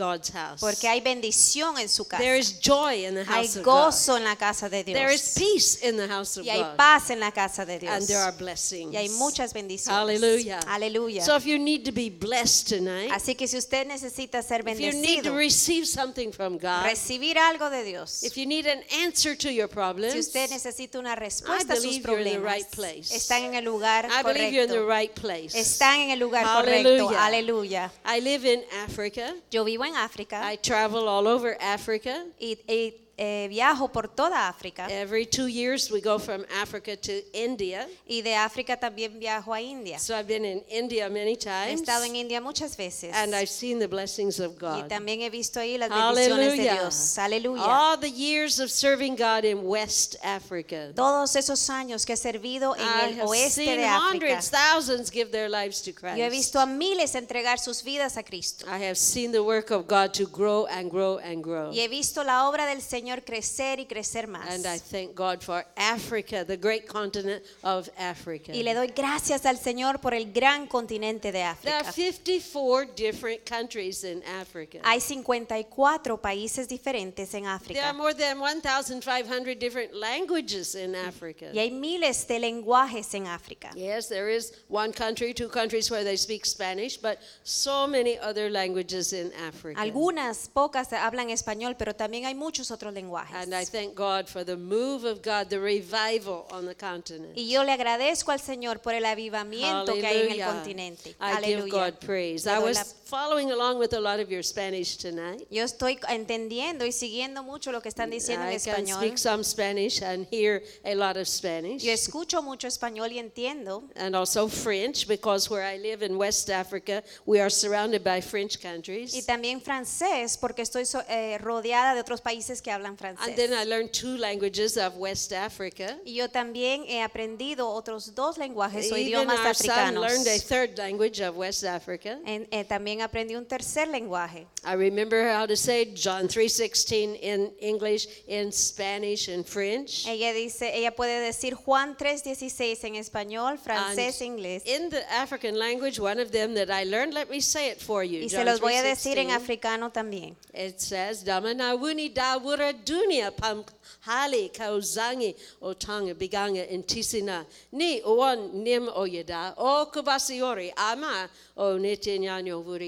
God's house. Porque hay bendición en su casa. There is joy in the Hay house of God. gozo en la casa de There is Dios. peace in the house of Y hay God. paz en la casa de And Dios. there are blessings. Y hay muchas bendiciones. Aleluya. So if you need to be blessed tonight, Así que si usted necesita ser if you need to bendecido, receive something from God, recibir algo de Dios, if you need an answer to your problems, si usted necesita una respuesta a sus problemas, right place. están en el lugar I believe you're in the right place. Están en el lugar correcto. Aleluya. I live in Africa. Yo vivo en África I travel all over Africa. y, y, eh, viajo por toda África. Every two years we go from Africa to India. Y de África también viajo a India. So I've been in India many He times. estado en India muchas veces. And I've seen the blessings of Y God. también he visto ahí las bendiciones de. Dios. Aleluya. All the years of serving God in West Africa. Todos esos años que he servido en I el have oeste seen de África. hundreds, thousands give their lives to Yo he Christ. visto a miles entregar sus vidas a Cristo. I have seen the work of God to grow and grow and grow. Y he visto la obra del Señor crecer y crecer más. And I thank God for Africa, the great continent of Africa. Y le doy gracias al Señor por el gran continente de There are África. 54 different countries in Africa. Hay 54 países diferentes en There are África. more than 1,500 different languages in Africa. Y hay miles de lenguajes en África. Yes, there is one country, two countries where they speak Spanish, but so many other languages in Africa. Algunas pocas hablan español, pero también hay muchos otros lenguajes. And I thank God for the move of God, the revival on the continent. Y yo le agradezco al Señor por el avivamiento que hay en el continente. I give. God praise. I was following along with a lot of your Spanish tonight. Yo estoy entendiendo y siguiendo mucho lo que están diciendo en I can español. speak some Spanish and hear a lot of Spanish. Yo escucho mucho español y entiendo. And also French, because where I live in West Africa, we are surrounded by French Y countries. también francés, porque estoy so- eh, rodeada de otros países que hablan And francés. then I learned two languages of West Africa. Y yo también he aprendido otros dos lenguajes o Even idiomas our son africanos. learned a third language of West Africa. En- eh, también aprendí un tercer lenguaje. I remember how to say John 3:16 in English, in Spanish, and French. Ella dice, ella puede decir Juan 3:16 en español, francés, And inglés. In the African language, one of them that I learned, let me say it for you. Y se John los voy a decir en 3:16. africano también. It says, Damanawuni dawura dunia pam hali kauzangi otanga biganga intisina ni owan nim oyada o kubasiori ama o nitinyanyo vuri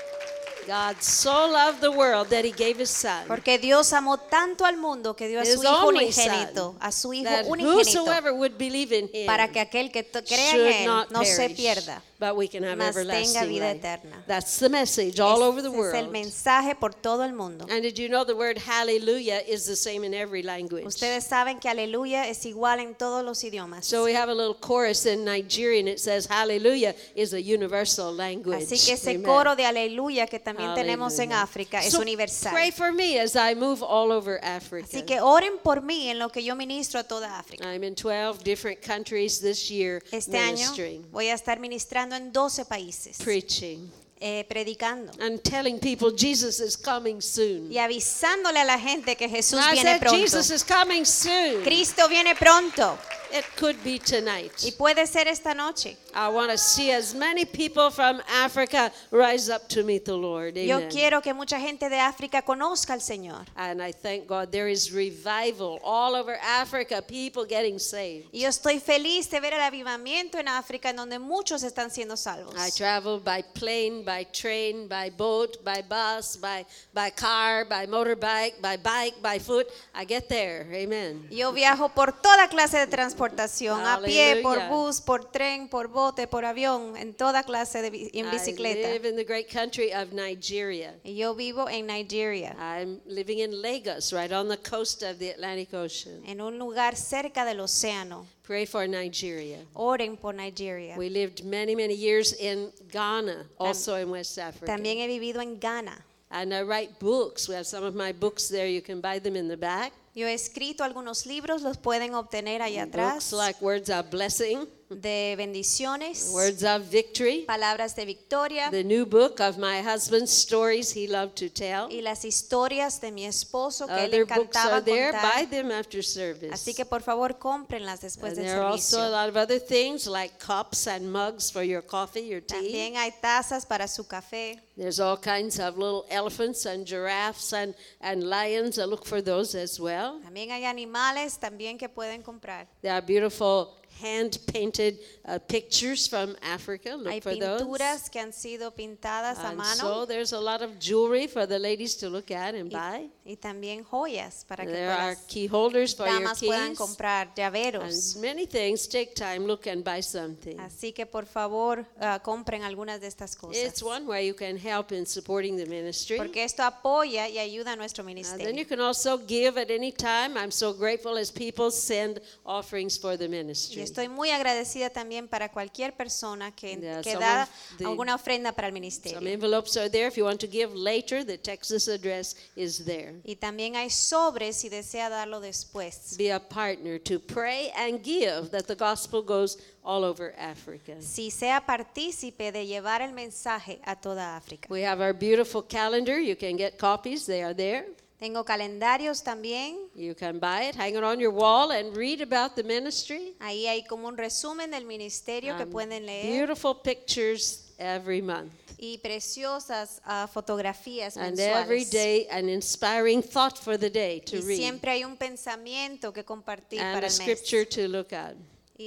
God so loved the world that he gave his son. Porque Dios amó tanto al mundo que dio a su hijo unigénito, a su hijo unigénito, para que aquel que crea en él no se pierda, but we can have mas tenga vida eterna. That's the message all over the Ese es el world. mensaje por todo el mundo. And did you know the word hallelujah is the same in every language? Ustedes saben que aleluya es igual en todos los idiomas. So we have a little chorus in Nigerian. It says hallelujah is a universal language. Así que ese coro de aleluya que también tenemos en. África es So universal. Pray for me as I move all over Africa. Así que oren por mí en lo que yo ministro a toda África. I'm in 12 different countries this year Este año ministering, voy a estar ministrando en 12 países, preaching, eh, predicando and telling people Jesus is coming soon. y avisándole a la gente que Jesús I viene said pronto. Jesus is coming soon. Cristo viene pronto It could be tonight. y puede ser esta noche. I want to see as many people from Africa rise up to meet the Lord. Yo Amen. quiero que mucha gente de África conozca al Señor. And I thank God there is revival all over Africa, people getting saved. Y yo estoy feliz de ver el avivamiento en África en donde muchos están siendo salvos. I travel by plane, by train, by boat, by bus, by, by car, by motorbike, by bike, by foot. I get there. Amen. Yo viajo por toda clase de transportación, a pie, por bus, por tren, por bote, por avión, en toda clase de en I bicicleta. live in the great country of Nigeria. Y yo vivo en Nigeria, I'm living in Lagos, right on the coast of the Atlantic Ocean. en un lugar cerca del océano. Pray for Nigeria. Oren por Nigeria. We lived many, many years in Ghana, also in West Africa. También he vivido en Ghana. And I write books. We have some of my books there. You can buy them in the back. Yo he escrito algunos libros, los pueden obtener allá atrás, Books like Words of Blessing, de bendiciones, Words of Victory, palabras de victoria the new book of my husband's stories he loved to tell. y las historias de mi esposo que él Other books encantaba are there. Buy contar. them after service. Así que por favor cómprenlas después And del there are also a servicio. lot of other things like cups and mugs for your coffee, your tea. También hay tazas para su café. There's all kinds of little elephants and giraffes and, and lions. I look for those as well. También hay animales también que pueden comprar. There are beautiful hand painted uh, pictures from Africa. Look Hay for those. que han sido pintadas a And so there's a lot of jewelry for the ladies to look at and y, buy. y también joyas para que There are key holders for your damas puedan keys. comprar llaveros. And many things. Take time, look and buy something. Así que por favor ah, compren algunas de estas cosas. It's one way you can help in supporting the ministry. Porque esto apoya y ayuda a nuestro Uh, then you can also give at any time. I'm so grateful as people send offerings for the ministry. Estoy muy agradecida también para cualquier persona que, Yeah, que some da the- alguna ofrenda para el Some ministerio. envelopes are there. If you want to give later, the Texas address is there. Y también hay sobres si desea darlo después. Be a partner to pray and give that the gospel goes all over Africa. Si sea partícipe de llevar el mensaje a toda África. We have our beautiful calendar. You can get copies, they are there. Tengo calendarios también. You can buy it, hang it on your wall, and read about the ministry. Ahí hay como un resumen del ministerio que Um, pueden leer Beautiful pictures every month. y preciosas ah, fotografías And every mensuales. day, an inspiring thought for the day to Y read. siempre hay un pensamiento que compartir And para a el mes scripture to look at.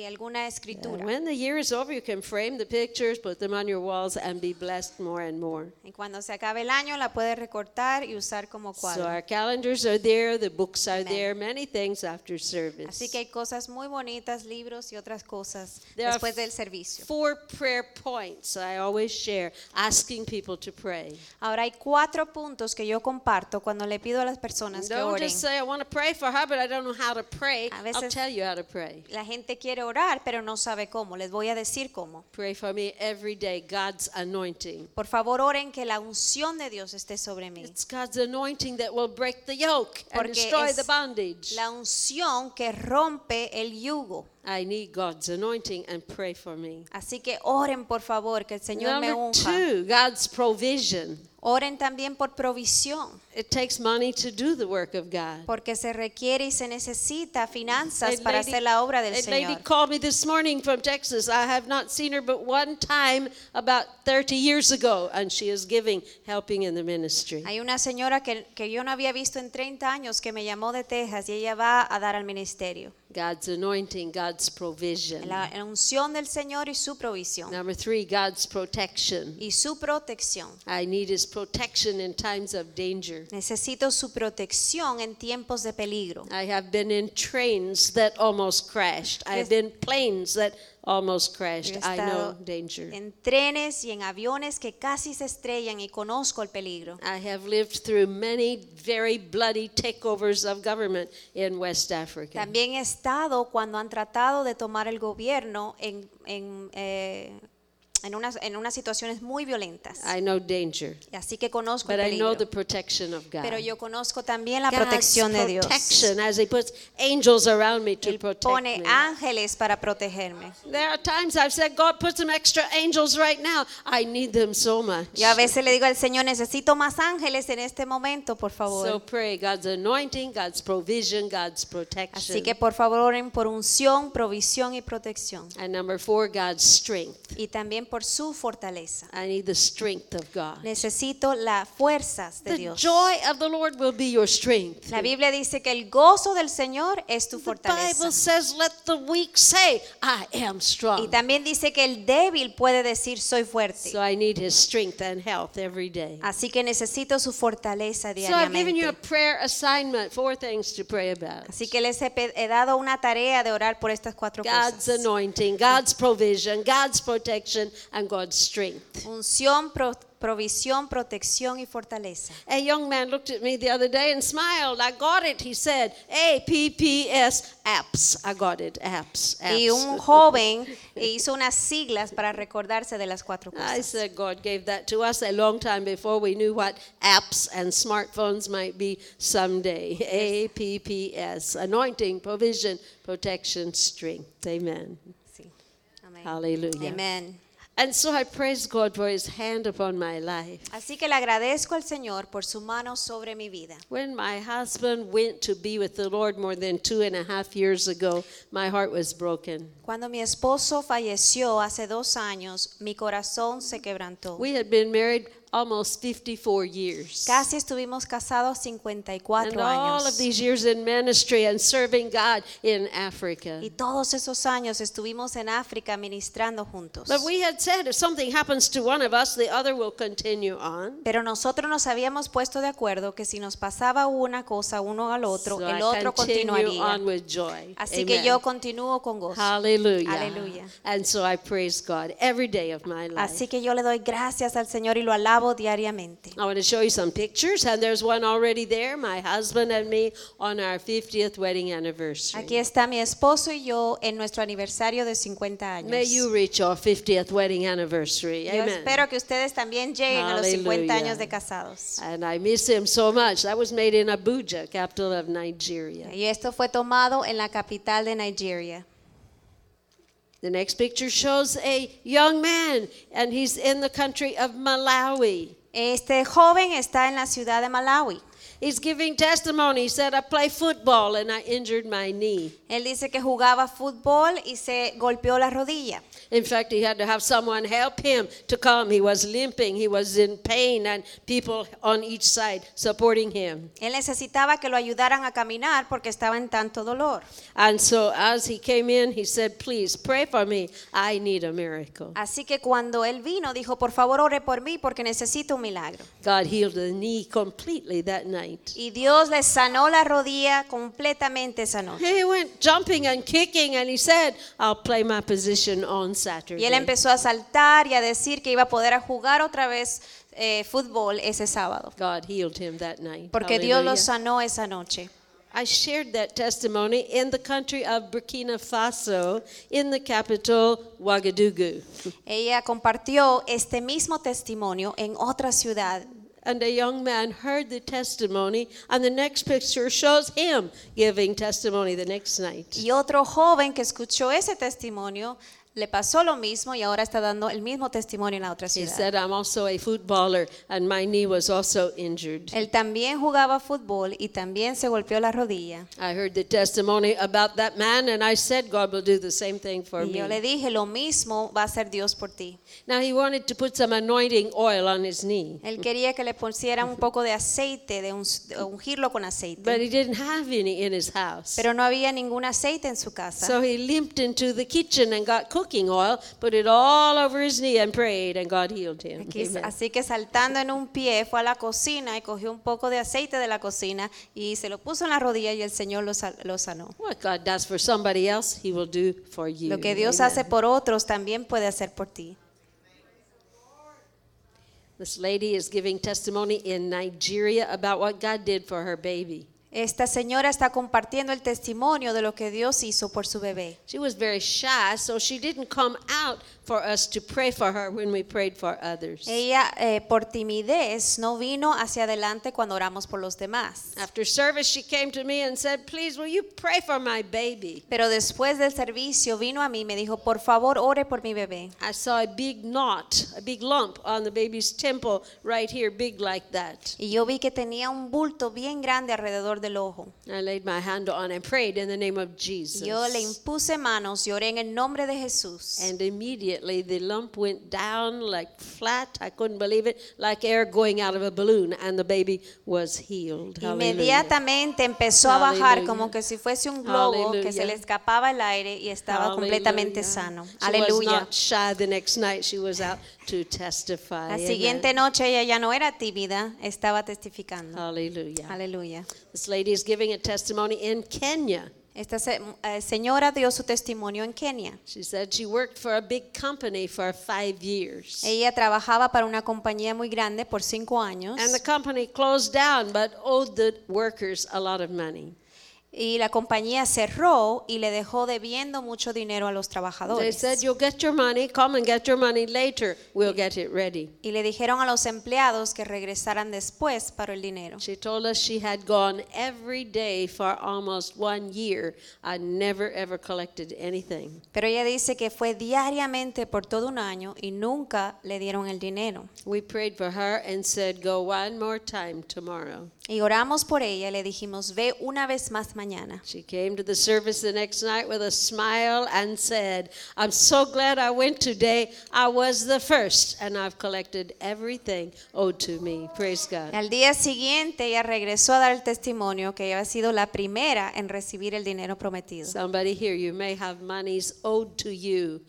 Y alguna escritura. when the year is over, you can frame the pictures, put them on your walls, and be blessed more and more. Y cuando se acabe el año la puede recortar y usar como So cuadro. our calendars are there, the books are Amen. there, many things after service. Así que hay cosas muy bonitas, libros y otras cosas There are después del servicio. Four prayer points I always share, asking people to pray. Ahora hay cuatro puntos que yo comparto cuando le pido a las personas que Don't oren. just say, I want to pray for her, but I don't know how to pray. A I'll veces- tell you how to pray. La gente quiere orar, pero no sabe cómo. Les voy a decir cómo. Pray for me every day, God's anointing. Por favor, oren que la unción de Dios esté sobre mí. It's God's anointing that will break the yoke and Porque destroy es the bondage. La unción que rompe el yugo. I need God's anointing and pray for me. Así que oren, por favor, que el Señor me Number unja. two, God's provision. Oren también por provisión, It takes money to do the work of God. porque se requiere y se necesita finanzas A para lady- hacer la obra del a lady Señor. called me this morning from Texas. I have not seen her but one time about 30 years ago, and she is giving, helping in the ministry. Hay una señora que, que yo no había visto en 30 años que me llamó de Texas y ella va a dar al ministerio. God's anointing, God's provision. La unción del Señor y su provisión. Number three, God's protection. Y su protección. I need His protection in times of danger. Necesito su protección en tiempos de peligro. I have been in trains that almost crashed. I have Yes. been planes that almost crashed. I know danger. en trenes y en aviones que casi se estrellan y conozco el peligro. I have lived through many very bloody takeovers of government in West Africa. También he estado cuando han tratado de tomar el gobierno en, en, eh, en, unas, en unas situaciones muy violentas. I know danger, Así que conozco but el I know peligro. the protection of God. Pero yo conozco también la God's protección de Dios. protection as He puts angels around me to Él protect pone me. ángeles para protegerme. There are times I've said, God, put some extra angels right now. I need them so much. Yo a veces le digo al Señor, necesito más ángeles en este momento, por So favor. pray God's anointing, God's provision, God's protection. Así que por favor oren por unción, provisión y protección. and number four, God's strength. Y también por su fortaleza. I need the strength of God. Necesito las fuerzas de The Dios. joy of the Lord will be your strength. La Biblia dice que el gozo del Señor es tu The fortaleza. Bible says, let the weak say, I am Y también dice que el débil puede decir soy fuerte. So I need his strength and health every day. Así que necesito su fortaleza So I've given you a diariamente. prayer assignment, four things to pray about. Así que les he, dado una tarea de orar por estas cuatro God's cosas. anointing, God's provision, God's protection, and God's strength. Unción, pro- provisión, protección y fortaleza. A young man looked at me the other day and smiled. I got it, he said. A P P S, apps. I got it, apps. Y un joven hizo unas siglas para recordarse de las cuatro cosas. I said God gave that to us a long time before we knew what apps and smartphones might be someday. A P P S, anointing, provision, protection, strength. Amen. Sí. Amén. Hallelujah. Amén. And so I praise God for his hand upon my life. Así que le agradezco al Señor por su mano sobre mi vida. When my husband went to be with the Lord more than two and a half years ago, my heart was broken. Cuando mi esposo falleció hace dos años, mi corazón se quebrantó. We had been married almost 54 years. Casi estuvimos casados And 54 all of años. these years in ministry and serving God in Africa. Y todos esos años estuvimos en África ministrando juntos. But we had said if something happens to one of us, the other will continue on. Pero nosotros nos habíamos puesto de acuerdo que si nos pasaba una cosa uno al otro, So el I otro continuaría. on with joy. Así que yo continúo con gozo. Hallelujah. Hallelujah. And so I praise God every day of my life. Así que yo le doy gracias al Señor y lo alabo diariamente. I want to show you some pictures, and there's one already there, my husband and me on our 50th wedding anniversary. Aquí está mi esposo y yo en nuestro aniversario de 50 años. May you reach your 50th wedding anniversary. Yo Amen. espero que ustedes también lleguen a los 50 Hallelujah. años de casados. And I miss him so much. That was made in Abuja, capital of Nigeria. Y esto fue tomado en la capital de Nigeria. The next picture shows a young man, and he's in the country of Malawi. Este joven está en la ciudad de Malawi. He's giving testimony. He said, I play football and I injured my knee. Él dice que jugaba fútbol y se golpeó la rodilla. In fact, he had to have someone help him to come. He was limping, he was in pain, and people on each side supporting him. Él necesitaba que lo ayudaran a caminar porque estaba en tanto dolor. And so, as he came in, he said, Please pray for me. I need a miracle. Así que cuando él vino, dijo, por favor, ore por mí porque necesito un milagro. God healed the knee completely that night. Y Dios le sanó la rodilla completamente esa noche. He went jumping and kicking, and he said, I'll play my position on Saturday. Y él empezó a saltar y a decir que iba a poder a jugar otra vez eh, fútbol ese sábado. God healed him that night. Porque Dios lo sanó esa noche. I shared that testimony in the country of Burkina Faso, in the capital, Ouagadougou. Ella compartió este mismo testimonio en otra ciudad. And a young man heard the testimony, and the next picture shows him giving testimony the next night. Y otro joven que escuchó ese testimonio le pasó lo mismo y ahora está dando el mismo testimonio en la otra He ciudad. said, I'm also a footballer, and my knee was also injured. Él también jugaba fútbol y también se golpeó la rodilla. I heard the testimony about that man, and I said, God will do the same thing for Y yo le me. dije, lo mismo va a hacer Dios por ti. Now, he wanted to put some anointing oil on his knee, Él quería que le pusieran un poco de aceite, de, un- de ungirlo con but aceite. he didn't have any in his house. Pero no había ningún aceite en su casa. So he limped into the kitchen and got cooking oil, put it all over his knee, and prayed, and God healed him. Amen. así que saltando en un pie fue a la cocina y cogió un poco de aceite de la cocina y se lo puso en la rodilla y el Señor lo, lo sanó. What God does for somebody else, He will do for you. Lo que Dios Amen. hace por otros también puede hacer por ti. This lady is giving testimony in Nigeria about what God did for her baby. Esta señora está compartiendo el testimonio de lo que Dios hizo por su bebé. She was very shy, so she didn't come out for us to pray for her when we prayed for others. Ella eh, por timidez no vino hacia adelante cuando oramos por los demás. After service, she came to me and said, Please, will you pray for my baby? Pero después del servicio vino a mí y me dijo, por favor, ore por mi bebé. I saw a big knot, a big lump on the baby's temple right here, big like that. Y yo vi que tenía un bulto bien grande alrededor del ojo. I laid my hand on and prayed in the name of Jesus. Yo le impuse manos y oré en el nombre de Jesús. And immediately the lump went down like flat. I couldn't believe it, like air going out of a balloon, and the baby was healed. Inmediatamente empezó a bajar como que si fuese un globo que se le escapaba el aire y estaba completamente sano. She was Aleluya. not shy the next night. She was out to testify. La siguiente noche ella ya no era tímida, estaba testificando. Hallelujah. Aleluya. Lady is giving a testimony in Kenya. Esta se- eh, señora dio su testimonio en Kenia. She said she worked for a big company for five years. Ella trabajaba para una compañía muy grande por cinco años And the company closed down, but owed the workers a lot of money. Y la compañía cerró y le dejó debiendo mucho dinero a los They trabajadores. said, You'll get your money, come and get your money later, we'll get it ready. Y le dijeron a los empleados que regresaran después para el dinero. She told us she had gone every day for almost one year and never ever collected anything. Pero ella dice que fue diariamente por todo un año y nunca le dieron el dinero. We prayed for her and said, Go one more time tomorrow. Y oramos por ella y le dijimos, ve una vez más mañana. She came to the service the next night with a smile and said, I'm so glad I went today. I was the first, and I've collected everything owed to me. Praise God. Al día siguiente ella regresó a dar el testimonio que ella había sido la primera en recibir el dinero prometido. Somebody here, you may have monies owed to you.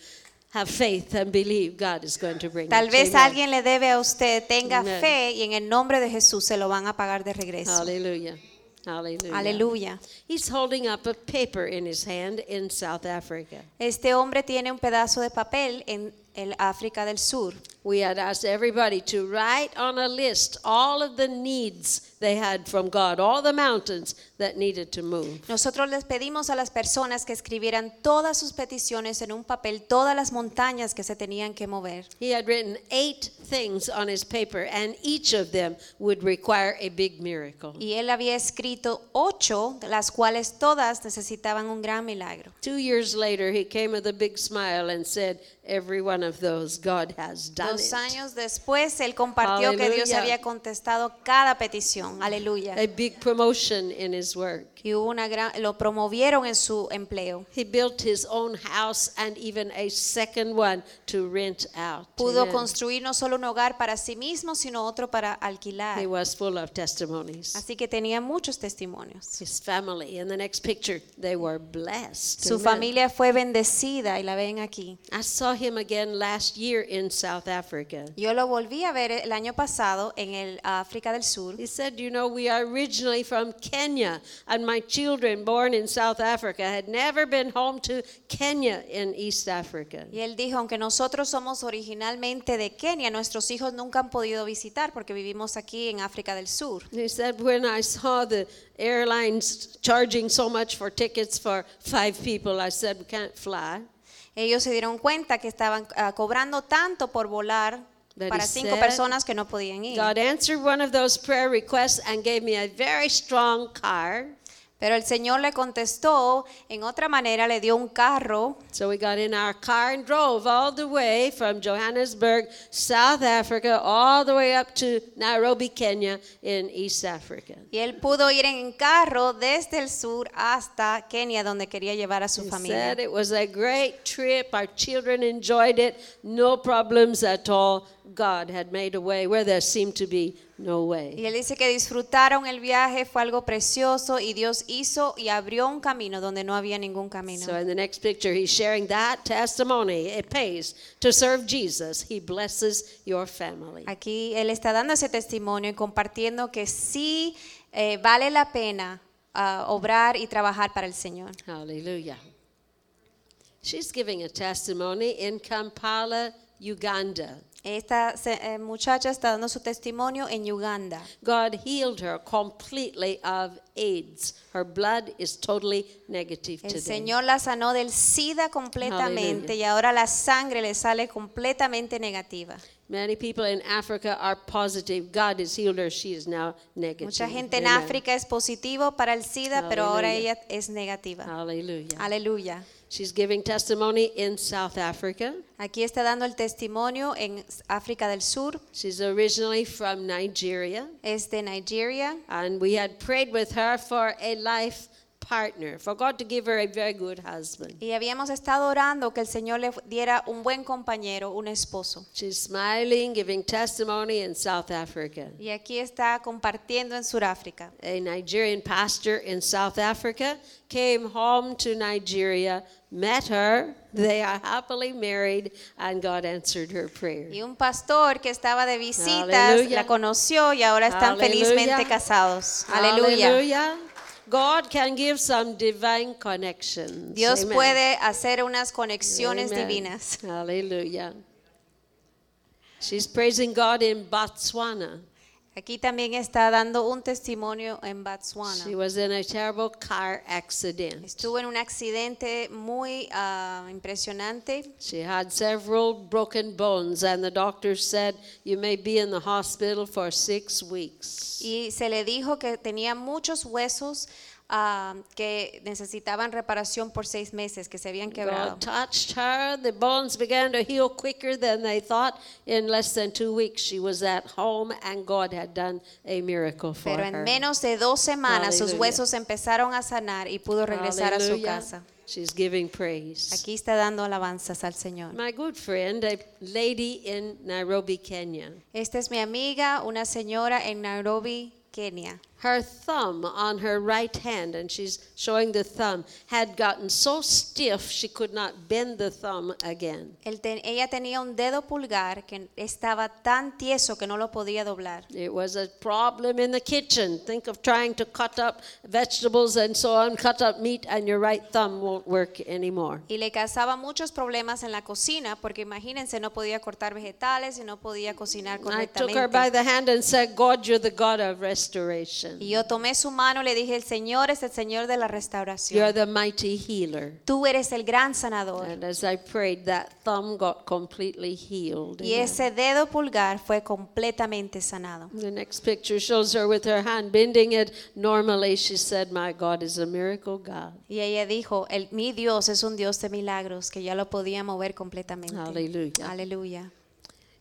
Have faith and believe God is going to bring Tal vez Amen. alguien le debe a usted, tenga Amen. fe y en el nombre de Jesús se lo van a pagar de regreso. Hallelujah. Hallelujah. Aleluya. He's holding up a paper in his hand in South Africa. Este hombre tiene un pedazo de papel en el África del Sur. We had asked everybody to write on a list all of the needs they had from God, all the mountains that needed to move. Nosotros les pedimos a las personas que escribieran todas sus peticiones en un papel, todas las montañas que se tenían que mover. He had written eight things on his paper, and each of them would require a big miracle. Y él había escrito ocho, de las cuales todas necesitaban un gran milagro. Two years later, he came with a big smile and said, Every one of those, God has done Dos años después, él compartió que Dios había contestado cada petición. Aleluya. A big promotion in his work. Y hubo una gran, lo promovieron en su empleo. He built his own house and even a second one to rent out. Pudo Amen. construir no solo un hogar para sí mismo, sino otro para He alquilar. was full of testimonies. Así que tenía muchos testimonios. His family, in the next picture, they were blessed. Su Amen. familia fue bendecida y la ven aquí. I saw him again last year in South Africa. Yo lo volví a ver el año pasado en el África del Sur. He said, You know, we are originally from Kenya, and my children born in South Africa had never been home to Kenya in East Africa. Y él dijo, aunque nosotros somos originalmente de Kenia, nuestros hijos nunca han podido visitar porque vivimos aquí en África del Sur. He said, When I saw the airlines charging so much for tickets for five people, I said, We can't fly. Ellos se dieron cuenta que estaban ah, cobrando tanto por volar That para cinco personas que no podían ir. God answered one of those prayer requests and gave me a very strong car. Pero el Señor le contestó, en otra manera le dio un carro. So we got in our car and drove all the way from Johannesburg, South Africa, all the way up to Nairobi, Kenya, in East Africa. Y él pudo ir en carro desde el sur hasta Kenia, donde quería llevar a su He familia. said it was a great trip. Our children enjoyed it. No problems at all. God had made a way where there seemed to be no Y way. él dice que disfrutaron el viaje, fue algo precioso y Dios hizo y abrió un camino donde no había ningún camino. So in the next picture, he's sharing that testimony. It pays to serve Jesus. He blesses your family. Aquí él está dando ese testimonio y compartiendo que sí eh, vale la pena ah, obrar y trabajar para el Señor. Hallelujah. She's giving a testimony in Kampala, Uganda. Esta se- eh, muchacha está dando su testimonio en Uganda. God healed her completely of AIDS. Her blood is totally negative El today. Señor la sanó del SIDA completamente Aleluya. y ahora la sangre le sale completamente negativa. Many people in Africa are positive. God has healed her. She is now negative. Mucha gente en Amen. África es positivo para el SIDA, pero ahora Aleluya. ella es negativa. Hallelujah. Aleluya. She's giving testimony in South Africa. Aquí está dando el testimonio en África del Sur, She's originally from Nigeria. es de Nigeria. And we had prayed with her for a life partner, for God to give her a very good husband. Y habíamos estado orando que el Señor le diera un buen compañero, un esposo. She's smiling, giving testimony in South Africa. Y aquí está compartiendo en Sudáfrica. A Nigerian pastor in South Africa came home to Nigeria, met her, they are happily married, and God answered her prayer. Y un pastor que estaba de visitas Aleluya. la conoció y ahora están Aleluya. felizmente casados. Aleluya. God can give some divine connections. Dios Amen. puede hacer unas conexiones Amen. divinas. Hallelujah. She's praising God in Botswana. Aquí también está dando un testimonio en Botswana. She was in a terrible car accident. Estuvo en un accidente muy ah, impresionante. She had several broken bones, and the doctor said you may be in the hospital for six weeks. Y se le dijo que tenía muchos huesos ah, que necesitaban reparación por seis meses, que se habían quebrado. God touched her. The bones began to heal quicker than they thought. In less than two weeks, she was at home, and God had done a miracle for Pero en menos de dos semanas sus huesos empezaron a sanar y pudo regresar a su casa. She's giving praise. Aquí está dando alabanzas al Señor. My good friend, a lady in Nairobi, Kenya. Esta es mi amiga, una señora en Nairobi, Kenia. Her thumb on her right hand, and she's showing the thumb, had gotten so stiff she could not bend the thumb again. Ella tenía un dedo pulgar que estaba tan tieso que no lo podía doblar. It was a problem in the kitchen. Think of trying to cut up vegetables and so on, cut up meat, and your right thumb won't work anymore. Y le causaba muchos problemas en la cocina porque imagínense, no podía cortar vegetales y no podía cocinar correctamente. I took her by the hand and said, God, you're the God of restoration. Y yo tomé su mano le dije, el Señor es el Señor de la You're restauración. the mighty healer. Tú eres el gran sanador. And as I prayed, that thumb got completely healed. Y ese dedo pulgar fue completamente sanado. The next picture shows her with her hand bending it. Normally, she said, My God is a miracle God. Y ella dijo, el, mi Dios es un Dios de milagros que ya lo podía mover completamente. Hallelujah. Aleluya.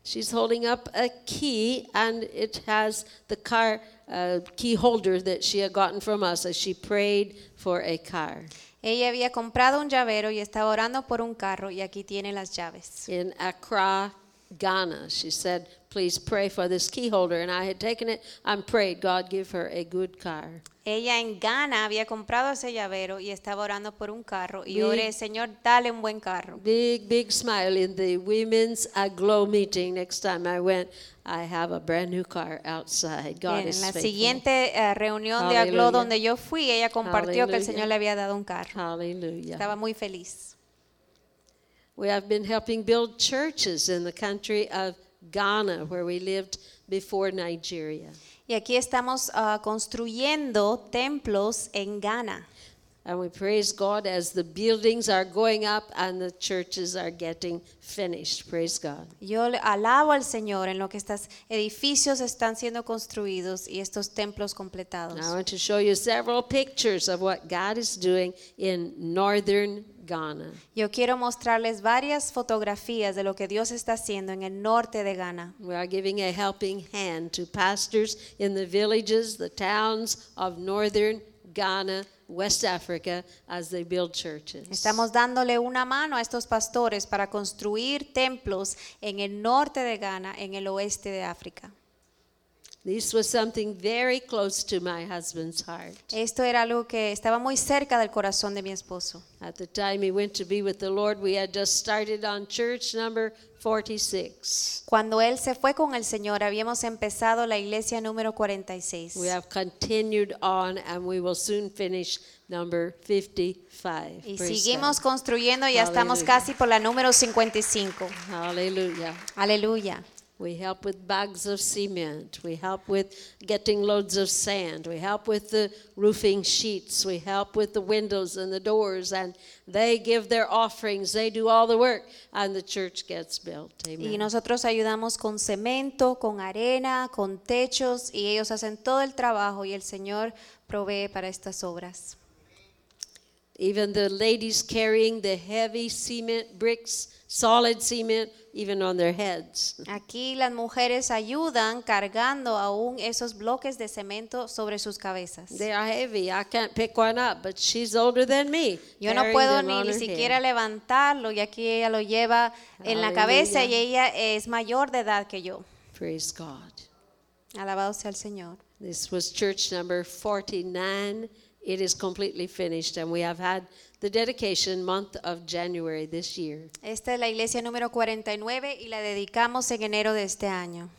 She's holding up a key, and it has the car uh, key holder that she had gotten from us as she prayed for a car. Ella había comprado un llavero y estaba orando por un carro y aquí tiene las llaves. In Accra, Ghana, she said, Please pray for this key holder. And I had taken it and prayed, God, give her a good car. Ella en Ghana había comprado ese llavero y estaba orando por un carro y Big- oré, Señor, dale un buen carro. Big, big smile in the women's aglow meeting. Next time I went, I have a brand new car outside. God en is la faithful. siguiente eh, reunión de Aglo Hallelujah. donde yo fui, ella compartió que el Hallelujah. Señor le había dado un carro. Hallelujah. Estaba muy feliz. We have been helping build churches in the country of Ghana, where we lived before Nigeria. Y aquí estamos ah, construyendo templos en Ghana. And we praise God as the buildings are going up and the churches are getting finished. Praise God. Yo alabo al Señor en lo que estos edificios están siendo construidos y estos templos completados. I want to show you several pictures of what God is doing in northern Ghana. Yo quiero mostrarles varias fotografías de lo que Dios está haciendo en el norte de Ghana. We are giving a helping hand to pastors in the villages, the towns of northern Ghana, West Africa, as they build churches. Estamos dándole una mano a estos pastores para construir templos en el norte de Ghana, en el oeste de África. This was something very close to my husband's heart. Esto era algo que estaba muy cerca del corazón de mi esposo. At the time he went to be with the Lord, we had just started on church number 46. Cuando él se fue con el Señor, habíamos empezado la iglesia número 46. We have continued on and we will soon finish number 55. Y seguimos construyendo y ya estamos casi por la número 55. Hallelujah. Aleluya. We help with bags of cement. We help with getting loads of sand. We help with the roofing sheets. We help with the windows and the doors. And they give their offerings. They do all the work. And the church gets built. Amen. Y nosotros ayudamos con cemento, con arena, con techos y ellos hacen todo el trabajo y el Señor provee para estas obras. Even the ladies carrying the heavy cement bricks, solid cement, even on their heads. Aquí las mujeres ayudan cargando aún esos bloques de cemento sobre sus cabezas. They are heavy. I can't pick one up, but she's older than me. Yo no puedo ni, ni siquiera levantarlo y aquí ella lo lleva en la cabeza y ella es mayor de edad que yo. Praise God. Alabado sea el Señor. This was church number 49. It is completely finished, and we have had the dedication month of January this year. Esta es la iglesia número 49 y la dedicamos en enero de este año.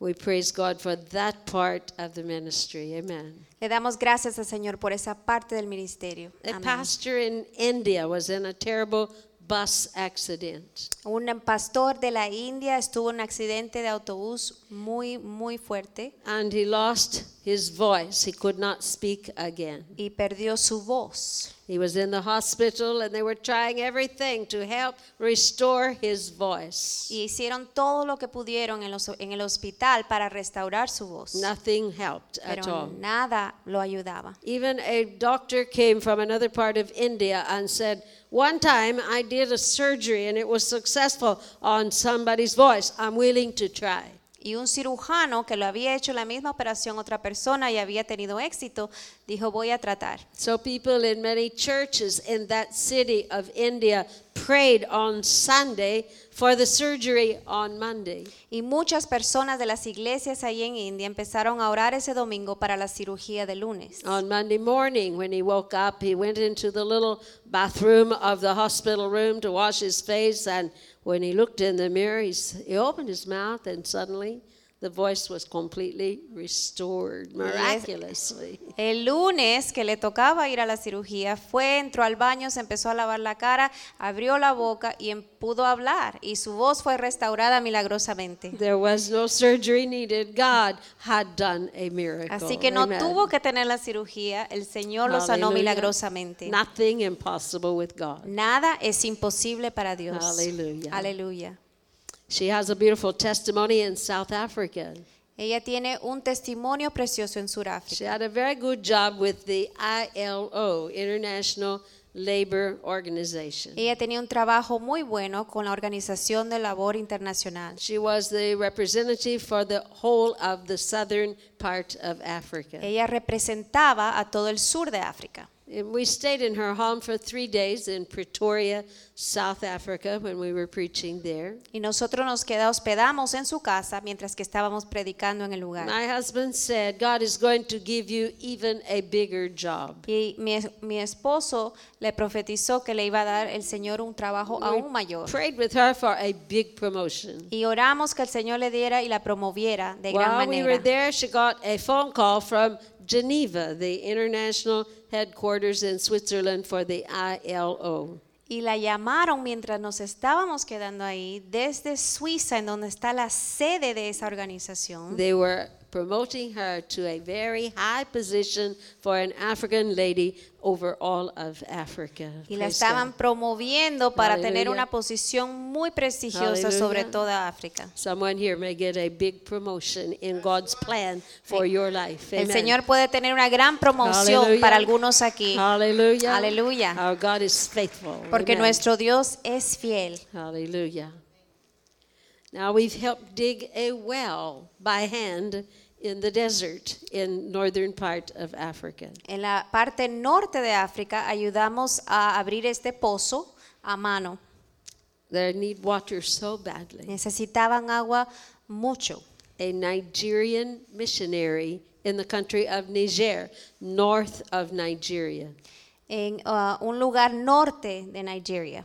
We praise God for that part of the ministry. Amen. Le damos gracias al Señor por esa parte del ministerio. A Amén. pastor in India was in a terrible bus accident. Un pastor de la India estuvo en un accidente de autobús muy, muy fuerte And he lost his voice. He could not speak again. y perdió su voz. He was in the hospital and they were trying everything to help restore his voice. Y hicieron todo lo que pudieron en, los- en el hospital para restaurar su voz. Nothing helped at all. nada lo ayudaba. Even a doctor came from another part of India and said, One time I did a surgery and it was successful on somebody's voice. I'm willing to try. Y un cirujano que lo había hecho la misma operación otra persona y había tenido éxito, dijo, voy a tratar. So people in many churches in that city of India prayed on Sunday for the surgery on Monday. Y muchas personas de las iglesias ahí en India empezaron a orar ese domingo para la cirugía de lunes. On Monday morning, when he woke up, he went into the little bathroom of the hospital room to wash his face. And when he looked in the mirror, he's, he opened his mouth, and suddenly the voice was completely restored miraculously. El lunes que le tocaba ir a la cirugía, fue, entró al baño, se empezó a lavar la cara, abrió la boca y em- pudo hablar. Y su voz fue restaurada milagrosamente. There was no surgery needed. God had done a miracle. Así que no Amen. tuvo que tener la cirugía, el Señor lo sanó milagrosamente. Nothing impossible with God. Nada es imposible para Dios. Aleluya. Aleluya. She has a beautiful testimony in South Africa. Ella tiene un testimonio precioso en She Sudáfrica. had a very good job with the ILO, International Labor Organization. Ella tenía un trabajo muy bueno con la Organización de Labor Internacional. She was the representative for the whole of the southern part of Africa. Ella representaba a todo el sur de África. And we stayed in her home for three days in Pretoria, South Africa, when we were preaching there. Y nosotros nos queda, hospedamos en su casa mientras que estábamos predicando en el lugar. My husband said, God is going to give you even a bigger job. Y mi, es- mi esposo le profetizó que le iba a dar el Señor un trabajo aún mayor. Prayed with her for a big promotion. Y oramos que el Señor le diera y la promoviera de gran While we were manera. there, she got a phone call from Geneva, the international headquarters in Switzerland for the ILO. Y la llamaron mientras nos estábamos quedando ahí desde Suiza, en donde está la sede de esa organización. They were promoting her to a very high position for an African lady over all of Africa. Y la estaban promoviendo para tener Aleluya. una posición muy prestigiosa sobre Aleluya. toda África. Someone here may get a big promotion in God's plan for your life. El. Señor puede tener una gran promoción Hallelujah. para algunos aquí. Aleluya. Our God is faithful. porque Amen. nuestro Dios es fiel. Hallelujah. Now we've helped dig a well by hand in the desert in northern part of Africa. En la parte norte de África ayudamos a abrir este pozo a mano. They need water so badly. Necesitaban agua mucho. A Nigerian missionary in the country of Niger, north of Nigeria, En uh, un lugar norte de Nigeria.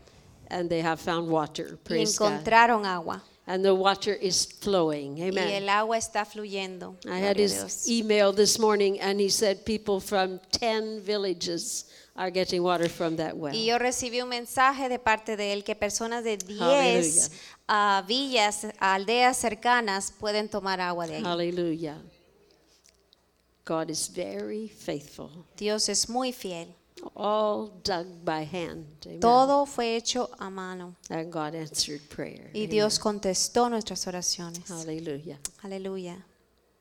and they have found water. Y Praise God. encontraron agua. And the water is flowing. Y Amen. el agua está fluyendo. I had his email this morning, and he said people from 10 villages are getting water from that well. Y yo recibí un mensaje de parte de él que personas de 10 Aleluya. ah, villas, aldeas cercanas pueden tomar agua de ahí. Hallelujah. God is very faithful. Dios es muy fiel. All dug by hand. Amen. Todo fue hecho a mano And God answered prayer. y Amen. Dios contestó nuestras oraciones. Hallelujah. Aleluya.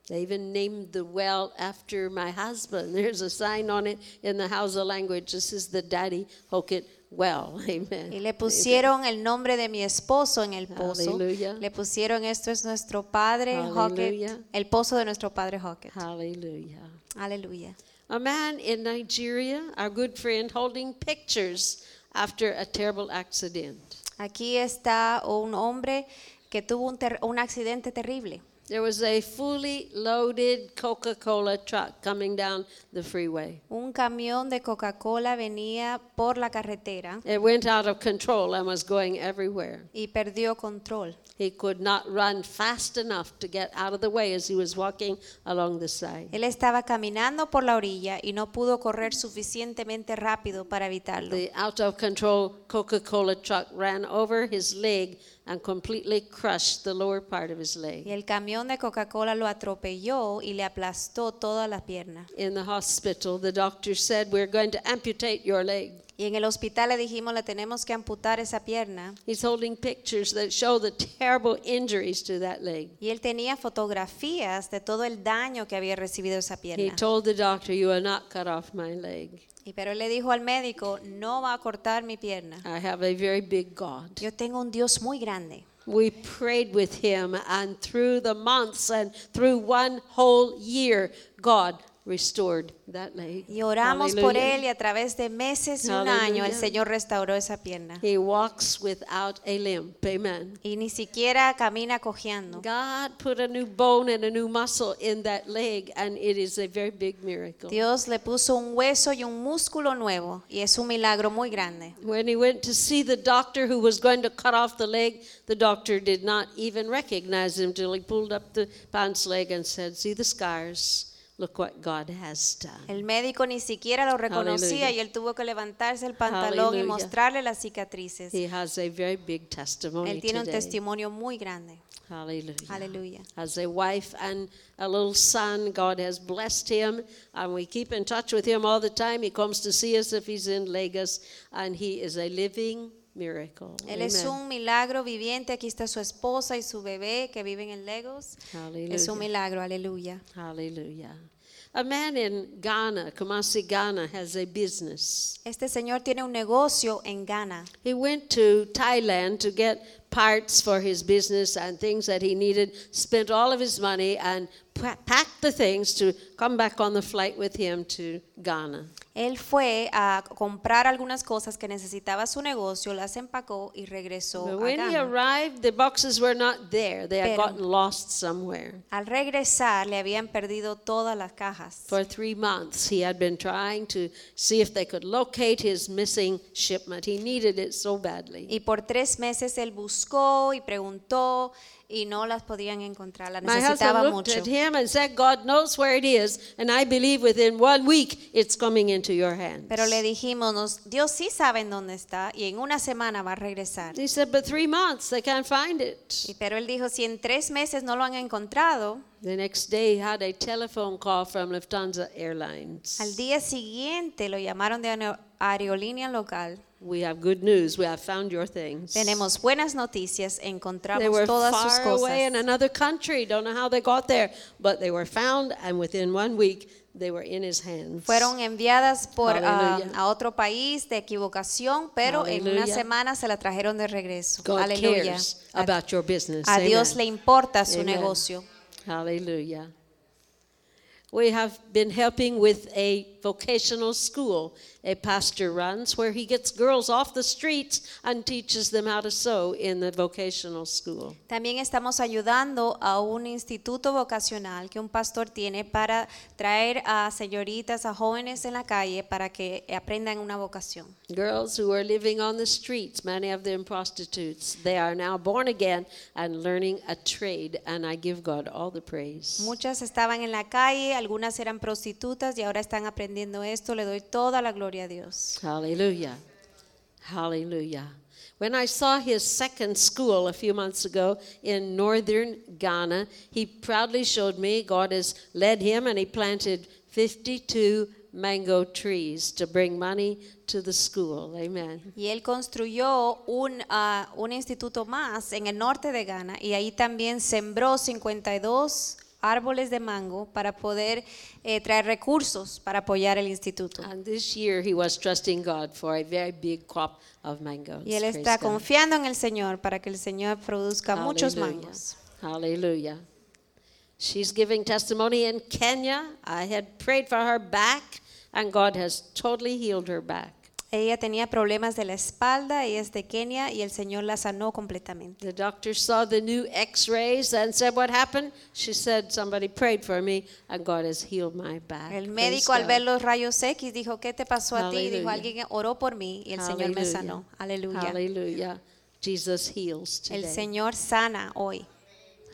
They even named the well after my husband. There's a sign on it in the Hausa language. This is the Daddy Hokit well. Amen. Y le pusieron el nombre de mi esposo en el pozo. Aleluya. Le pusieron esto es nuestro padre Aleluya. Hockett, el pozo de nuestro padre Hockett. Hallelujah. Aleluya. A man in Nigeria, our good friend, holding pictures after a terrible accident. Aquí está un hombre que tuvo un, un accidente terrible. There was a fully loaded Coca Cola truck coming down the freeway. Un camión de Coca-Cola venía por la carretera It went out of control and was going everywhere. y perdió control. He could not run fast enough to get out of the way as he was walking along the side. Él estaba caminando por la orilla y no pudo correr suficientemente rápido para evitarlo. The out of control Coca Cola truck ran over his leg and completely crushed the lower part of his Y leg. el camión de Coca-Cola lo atropelló y le aplastó toda la pierna. In the hospital, the doctor said, We're going to amputate your leg. Y en el hospital le dijimos, le tenemos que amputar esa pierna. He's holding pictures that show the terrible injuries to that leg. Y él tenía fotografías de todo el daño que había recibido esa He pierna. told the doctor, You will not cut off my leg. Y pero él le dijo al médico, no va a cortar mi pierna. I have a very big God. Yo tengo un Dios muy grande. We prayed with him, and through the months and through one whole year, God restored that leg. Y oramos por él y a través de meses y un año el Hallelujah. Señor restauró esa pierna. He walks without a limp. Amen. Y ni siquiera camina cojeando. God put a new bone and a new muscle in that leg, and it is a very big miracle. Dios le puso un hueso y un músculo nuevo y es un milagro muy grande. When he went to see the doctor who was going to cut off the leg, the doctor did not even recognize him till he pulled up the pants leg and said, See the scars? Look what God has done. El médico ni siquiera lo reconocía Hallelujah. y él tuvo que levantarse el pantalón y mostrarle las cicatrices. He has a very big testimony Él tiene un today. testimonio muy grande. Hallelujah. Aleluya. As a wife and a little son, God has blessed him, and we keep in touch with him all the time. He comes to see us if he's in Lagos, and he is a living miracle. Él es un milagro viviente. Aquí está su esposa y su bebé que viven en Legos. Es un milagro, aleluya. Hallelujah. A man in Ghana, Kumasi, Ghana, has a business. Este señor tiene un negocio en Ghana. He went to Thailand to get parts for his business and things that he needed, spent all of his money, and packed the things to come back on the flight with him to Ghana. Él fue a comprar algunas cosas que necesitaba su negocio, las empacó y regresó But a when he Ghana. arrived, the boxes were not there. They had Pero- gotten lost somewhere. Al regresar le habían perdido todas las cajas. For three months, he had been trying to see if they could locate his missing shipment. He needed it so badly. Y por tres meses él buscó y preguntó y no las podían encontrar. La My husband necesitaba mucho. at him and said, God knows where it is, and I believe within one week it's coming into your hands. Pero le dijimos, Dios sí sabe en dónde está y en una semana va a regresar. He said, but three months, they can't find it. Y pero él dijo, si en tres meses no lo han encontrado, The next day, he had a telephone call from Lufthansa Airlines. al día siguiente lo llamaron de aerolínea local. We have good news. We have found your things. Tenemos buenas noticias, They encontramos were todas sus far away in cosas. another country. Don't know how they got there, but they were found, and within one week, they were in his hands. Fueron enviadas por ah, Aleluya. a otro país de equivocación, pero en una Aleluya. semana se la trajeron de regreso. God Aleluya. A, about your business. a Dios le importa su Amen. negocio. Hallelujah. We have been helping with a vocational school a pastor runs where he gets girls off the streets and teaches them how to sew in the vocational school. También estamos ayudando a un instituto vocacional que un pastor tiene para traer a señoritas, a jóvenes en la calle para que aprendan una vocación. Girls who are living on the streets, many of them prostitutes, they are now born again and learning a trade, and I give God all the praise. Muchas estaban en la calle, algunas eran prostitutas y ahora están aprendiendo esto. Le doy toda la gloria a Dios. Hallelujah. Hallelujah. When I saw his second school a few months ago in northern Ghana, he proudly showed me God has led him and he planted 52 mango trees to bring money to the school. Amen. Y él construyó un, ah, un instituto más en el norte de Ghana y ahí también sembró 52 árboles de mango para poder eh, traer recursos para apoyar el instituto. And this year he was trusting God for a very big crop of mangoes. Y él Praise está God. confiando en el Señor para que el Señor produzca muchos Hallelujah. mangos. Hallelujah. She's giving testimony in Kenya. I had prayed for her back, and God has totally healed her back. Ella tenía problemas de la espalda, ella es de Kenia y el Señor la sanó completamente. The doctor saw the new x rays and said, What happened? She said, Somebody prayed for me and God has healed my back. El médico al ver los rayos X dijo, ¿qué te pasó a ti? Dijo, Aleluya. alguien oró por mí y el Señor me sanó. Aleluya. Hallelujah. Jesus heals today. El Señor sana hoy.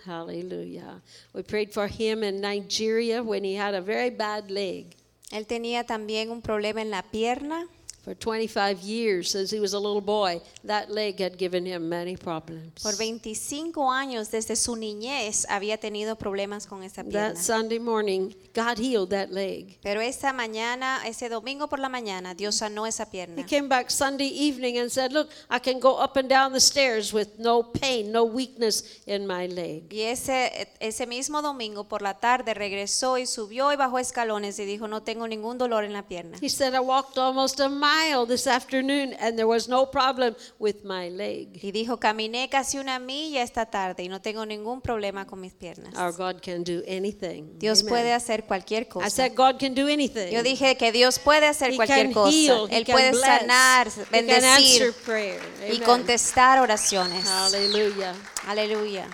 Hallelujah. We prayed for him in Nigeria when he had a very bad leg. Él tenía también un problema en la pierna. For 25 years, since he was a little boy, that leg had given him many problems. Por 25 años desde su niñez había tenido problemas con esa pierna. That Sunday morning, God healed that leg. Pero esa mañana, ese domingo por la mañana, Dios sanó esa He pierna. came back Sunday evening and said, Look, I can go up and down the stairs with no pain, no weakness in my leg. Y ese, ese mismo domingo por la tarde regresó y subió y bajó escalones y dijo, no tengo ningún dolor en la pierna. He said, I walked almost a mile this afternoon and there was no problem with my leg. Y dijo, caminé casi una milla esta tarde y no tengo ningún problema con mis piernas. Our God can do anything. Dios Amen. puede hacer cualquier I cosa. said, God can do anything. Yo dije que Dios puede hacer He cualquier can cosa. heal, he Él can puede bless, sanar, he can answer bendecir y contestar oraciones. Hallelujah. Aleluya.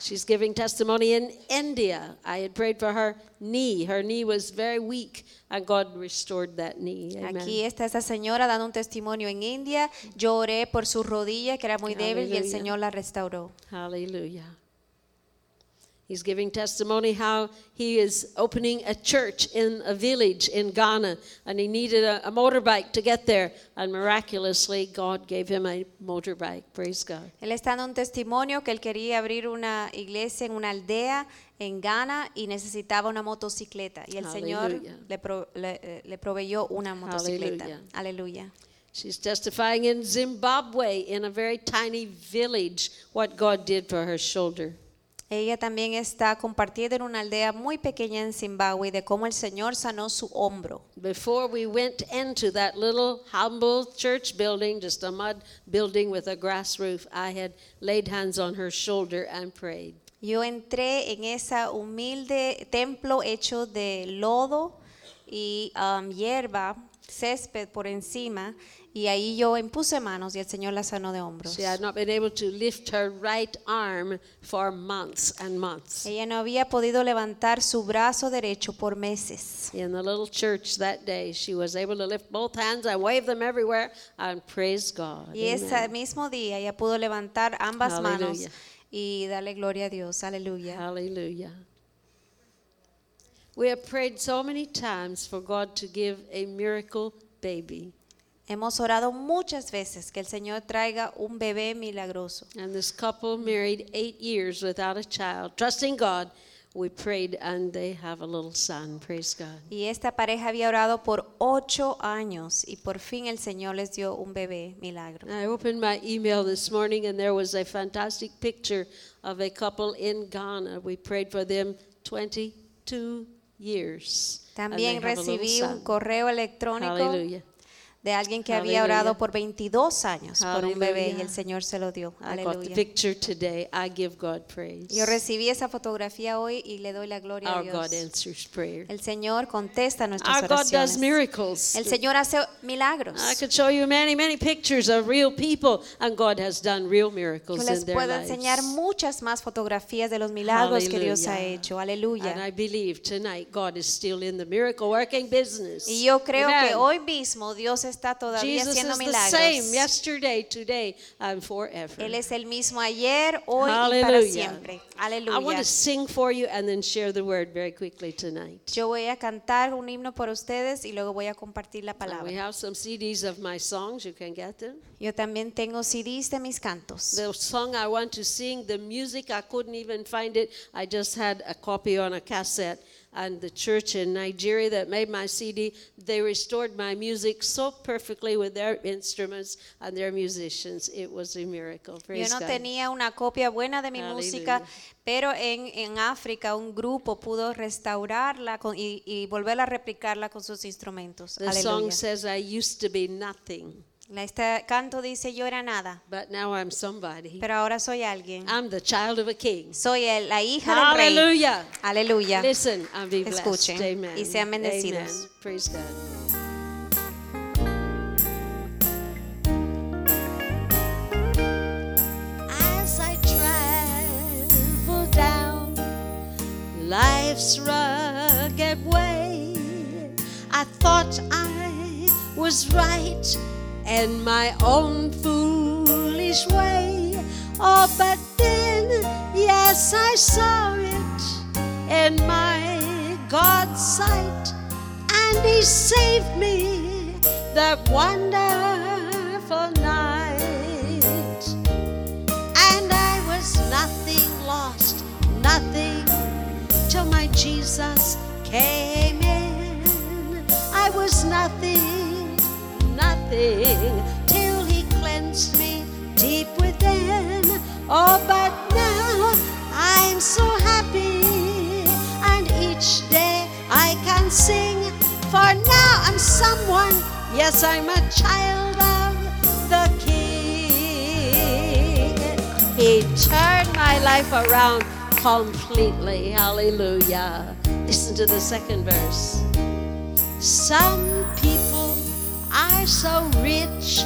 She's giving testimony in India. I had prayed for her knee. Her knee was very weak, and God restored that knee. Amen. Aquí está esa señora dando un testimonio en India. Yo oré por su rodilla que era muy débil y el. Señor la restauró. Hallelujah. He's giving testimony how he is opening a church in a village in Ghana, and he needed a, a motorbike to get there, and miraculously, God gave him a motorbike. Praise God. Él está dando un testimonio que él quería abrir una iglesia en una aldea en Ghana y necesitaba una motocicleta. Y el Señor le, pro- le- eh, le proveyó una motocicleta. Aleluya. She's testifying in Zimbabwe, in a very tiny village, what God did for her shoulder. Ella también está compartiendo en una aldea muy pequeña en Zimbabue de cómo el Señor sanó su hombro. Before we went into that little humble church building, just a mud building with a grass roof, I had laid hands on her shoulder and prayed. Yo entré en esa humilde templo hecho de lodo y um, hierba, césped por encima, y ahí yo impuse manos y el Señor la sanó de hombros. She had not been able to lift her right arm for months and months. Ella no había podido levantar su brazo derecho por meses. In the little church that day, she was able to lift both hands and wave them everywhere and praise God. Y ese mismo día ella pudo levantar ambas manos y darle gloria a Dios. Aleluya. Hallelujah. We have prayed so many times for God to give a miracle baby. Hemos orado muchas veces que el Señor traiga un bebé milagroso. And this couple married eight years without a child, trusting God. We prayed and they have a little son. Praise God. Y esta pareja había orado por ocho años y por fin el Señor les dio un bebé milagro. I opened my email this morning and there was a fantastic picture of a couple in Ghana. We prayed for them 22 years. También recibí un correo electrónico Hallelujah. De alguien que había Aleluya. orado por 22 años por un bebé y el Señor se lo dio. Aleluya. God. Yo recibí esa fotografía hoy y le doy la gloria a Our God Dios. prayer. El Señor contesta nuestras Our God does oraciones. miracles. El Señor hace milagros. I could show you many, many pictures of real people, and God has done real miracles Yo les puedo enseñar muchas más fotografías de los milagros que Dios ha Hallelujah. hecho. And Aleluya. I believe tonight God is still in the miracle working business. Y yo creo Amen. que hoy mismo Dios está todavía Jesus haciendo is the milagros. same yesterday, today, and forever. Él es el mismo ayer, hoy y para Hallelujah. siempre. I want Aleluya. to sing for you and then share the word very quickly tonight. Yo voy a cantar un himno por ustedes y luego voy a compartir la Uh, we palabra. have some CDs of my songs. You can get them. Yo también tengo CDs de mis cantos. The song I want to sing, the music, I couldn't even find it. I just had a copy on a cassette. And the church in Nigeria that made my CD, they restored my music so perfectly with their instruments and their musicians. It was a miracle. Yo Praise no God. tenía una copia buena de mi Aleluya. música, pero en, en África un grupo pudo restaurarla con- y, y volver a replicarla con sus instrumentos. The song Aleluya. says, I used to be nothing, este canto dice yo era nada. But now I'm somebody. Pero ahora soy alguien. I'm the child of a king. Soy la hija Hallelujah. del rey. Aleluya. Listen and y sean bendecidos. Amen. Praise God. life's rugged way. I thought I was right in my own foolish way. Oh, but then, yes, I saw it in my God's sight, and He saved me that wonderful night. And I was nothing lost, nothing till my Jesus came in. I was nothing, nothing till he cleansed me deep within. Oh, but now I'm so happy, and each day I can sing. For now I'm someone, yes, I'm a child of the King. He turned my life around completely. Hallelujah. Listen to the second verse. Some are so rich,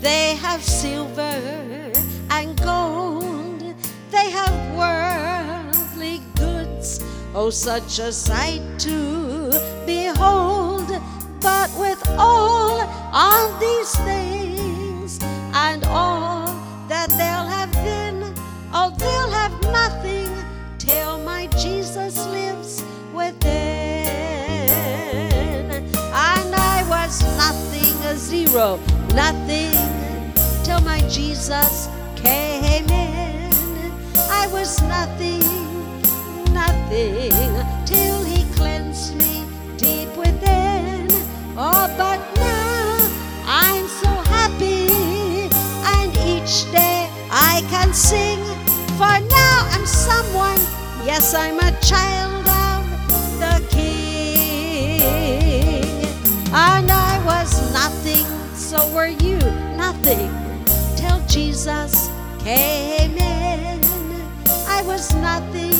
they have silver and gold, they have worldly goods, oh, such a sight to behold. But with all of these things and all that they'll have then, oh, they'll have nothing till my Jesus lives nothing till my Jesus came in. I was nothing, nothing till he cleansed me deep within. Oh, but now I'm so happy, and each day I can sing. For now I'm someone, yes, I'm a child of the King. And I was nothing, so were you nothing till Jesus came in. I was nothing,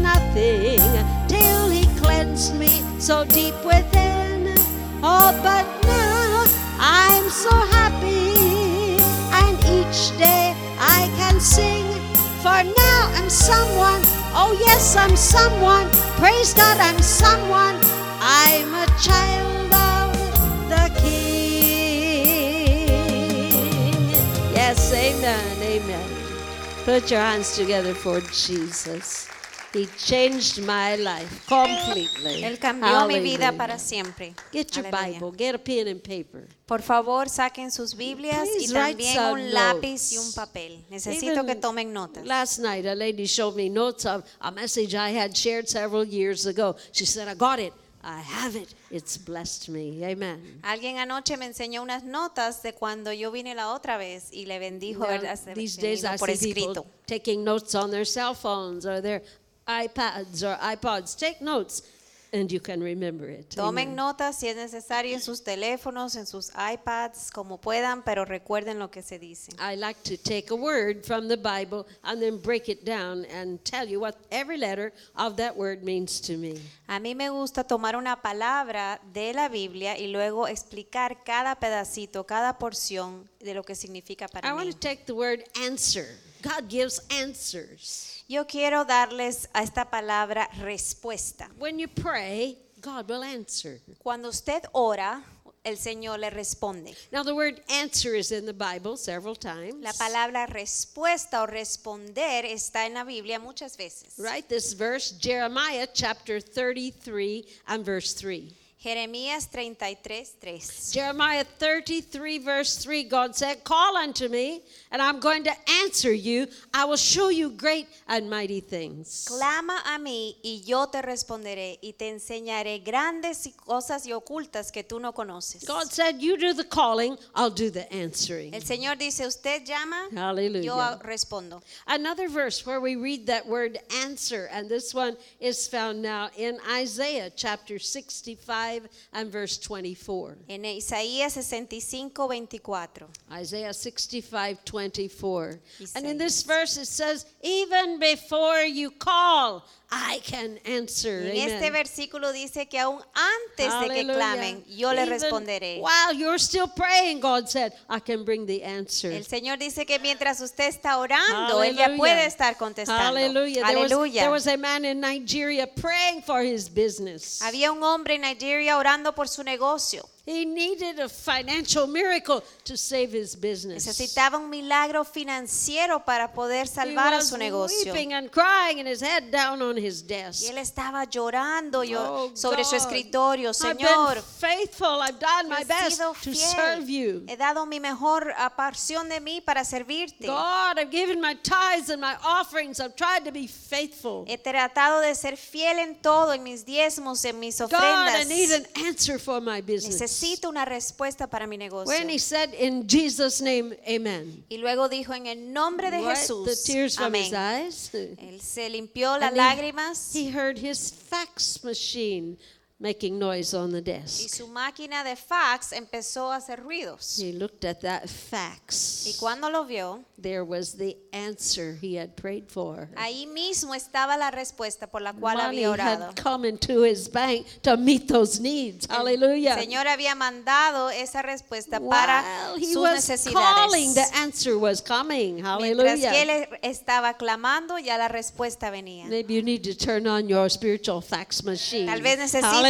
nothing till he cleansed me so deep within. Oh, but now I'm so happy, and each day I can sing. For now I'm someone, oh yes, I'm someone. Praise God, I'm someone. I'm a child amen, amen. Put your hands together for Jesus. He changed my life completely. Él cambió mi vida para siempre. Get your Aleluya. Bible, get a pen and paper. Por favor, saquen sus Biblias y Please write también un lápiz y un papel. Necesito Even que tomen notas. Last night, a lady showed me notes of a message I had shared several years ago. She said, I got it. I have it. It's blessed me. Amen. Alguien anoche me enseñó unas notas de cuando yo vine la otra vez y le bendijo these days, I por see people escrito. taking notes on their cell phones or their iPads or iPods. Take notes, and you can remember it. Tomen notas si es necesario en sus teléfonos, en sus iPads, como puedan, pero recuerden lo que se dice. I like to take a word from the Bible and then break it down and tell you what every letter of that word means to me. A mí me gusta tomar una palabra de la Biblia y luego explicar cada pedacito, cada porción de lo que significa I para want mí. to take the word answer. God gives answers. Yo quiero darles a esta palabra respuesta. When you pray, God will answer. Cuando usted ora, el Señor le responde. Now, the word answer is in the Bible several times. La palabra respuesta o responder está en la Biblia muchas veces. Right? This verse, Jeremiah chapter 33 and verse 3. Jeremías 33, 3. Jeremiah 33, verse 3, God said, Call unto me, and I'm going to answer you. I will show you great and mighty things. Clama a mí y yo te responderé y te enseñaré grandes y cosas y ocultas que tú no conoces. God said, You do the calling, I'll do the answering. El Señor dice, usted llama, Hallelujah. yo respondo. Another verse where we read that word answer, and this one is found now in Isaiah chapter 65 and verse 24. En Isaías 65, 24. Isaiah 65, 24. And in this verse it says, Even before you call, I can answer. En este Amen. versículo dice que aún antes de que Hallelujah. clamen, yo le responderé. While you're still praying, God said, I can bring the answer. El Señor dice que mientras usted está orando, Él ya Hallelujah. puede estar contestando. Hallelujah. There was, Aleluya. there was a man in Nigeria praying for his business. Había un hombre en Nigeria orando por su negocio. He needed a financial miracle to save his business. Necesitaba un milagro financiero para poder salvar a su negocio. Y él estaba llorando yo- Oh, sobre su escritorio. I've Señor, been faithful. I've done my he best sido to fiel. serve you. He dado mi mejor ah, porción de mí para servirte. God, I've given my tithes and my offerings. I've tried to be faithful. He tratado de ser fiel en todo, en mis diezmos, en mis God, I ofrendas. need an answer for my business. Necesito una respuesta para mi negocio. When he said in Jesus' name, Amen. Y luego dijo en el nombre de Jesús. the tears from his eyes. Él se limpió las he- lágrimas He heard his fax machine making noise on the y desk. su máquina de fax empezó a hacer ruidos. He looked at that Y fax. cuando lo vio, There was the answer he had prayed for. ahí mismo estaba la respuesta por la cual Money había orado. had come into his bank to meet those needs. Hallelujah. El Señor había mandado esa respuesta para he sus was calling, the necesidades. answer was coming. Mientras que Hallelujah. él estaba clamando, ya la respuesta venía. Maybe you need to turn on your spiritual fax machine. Tal vez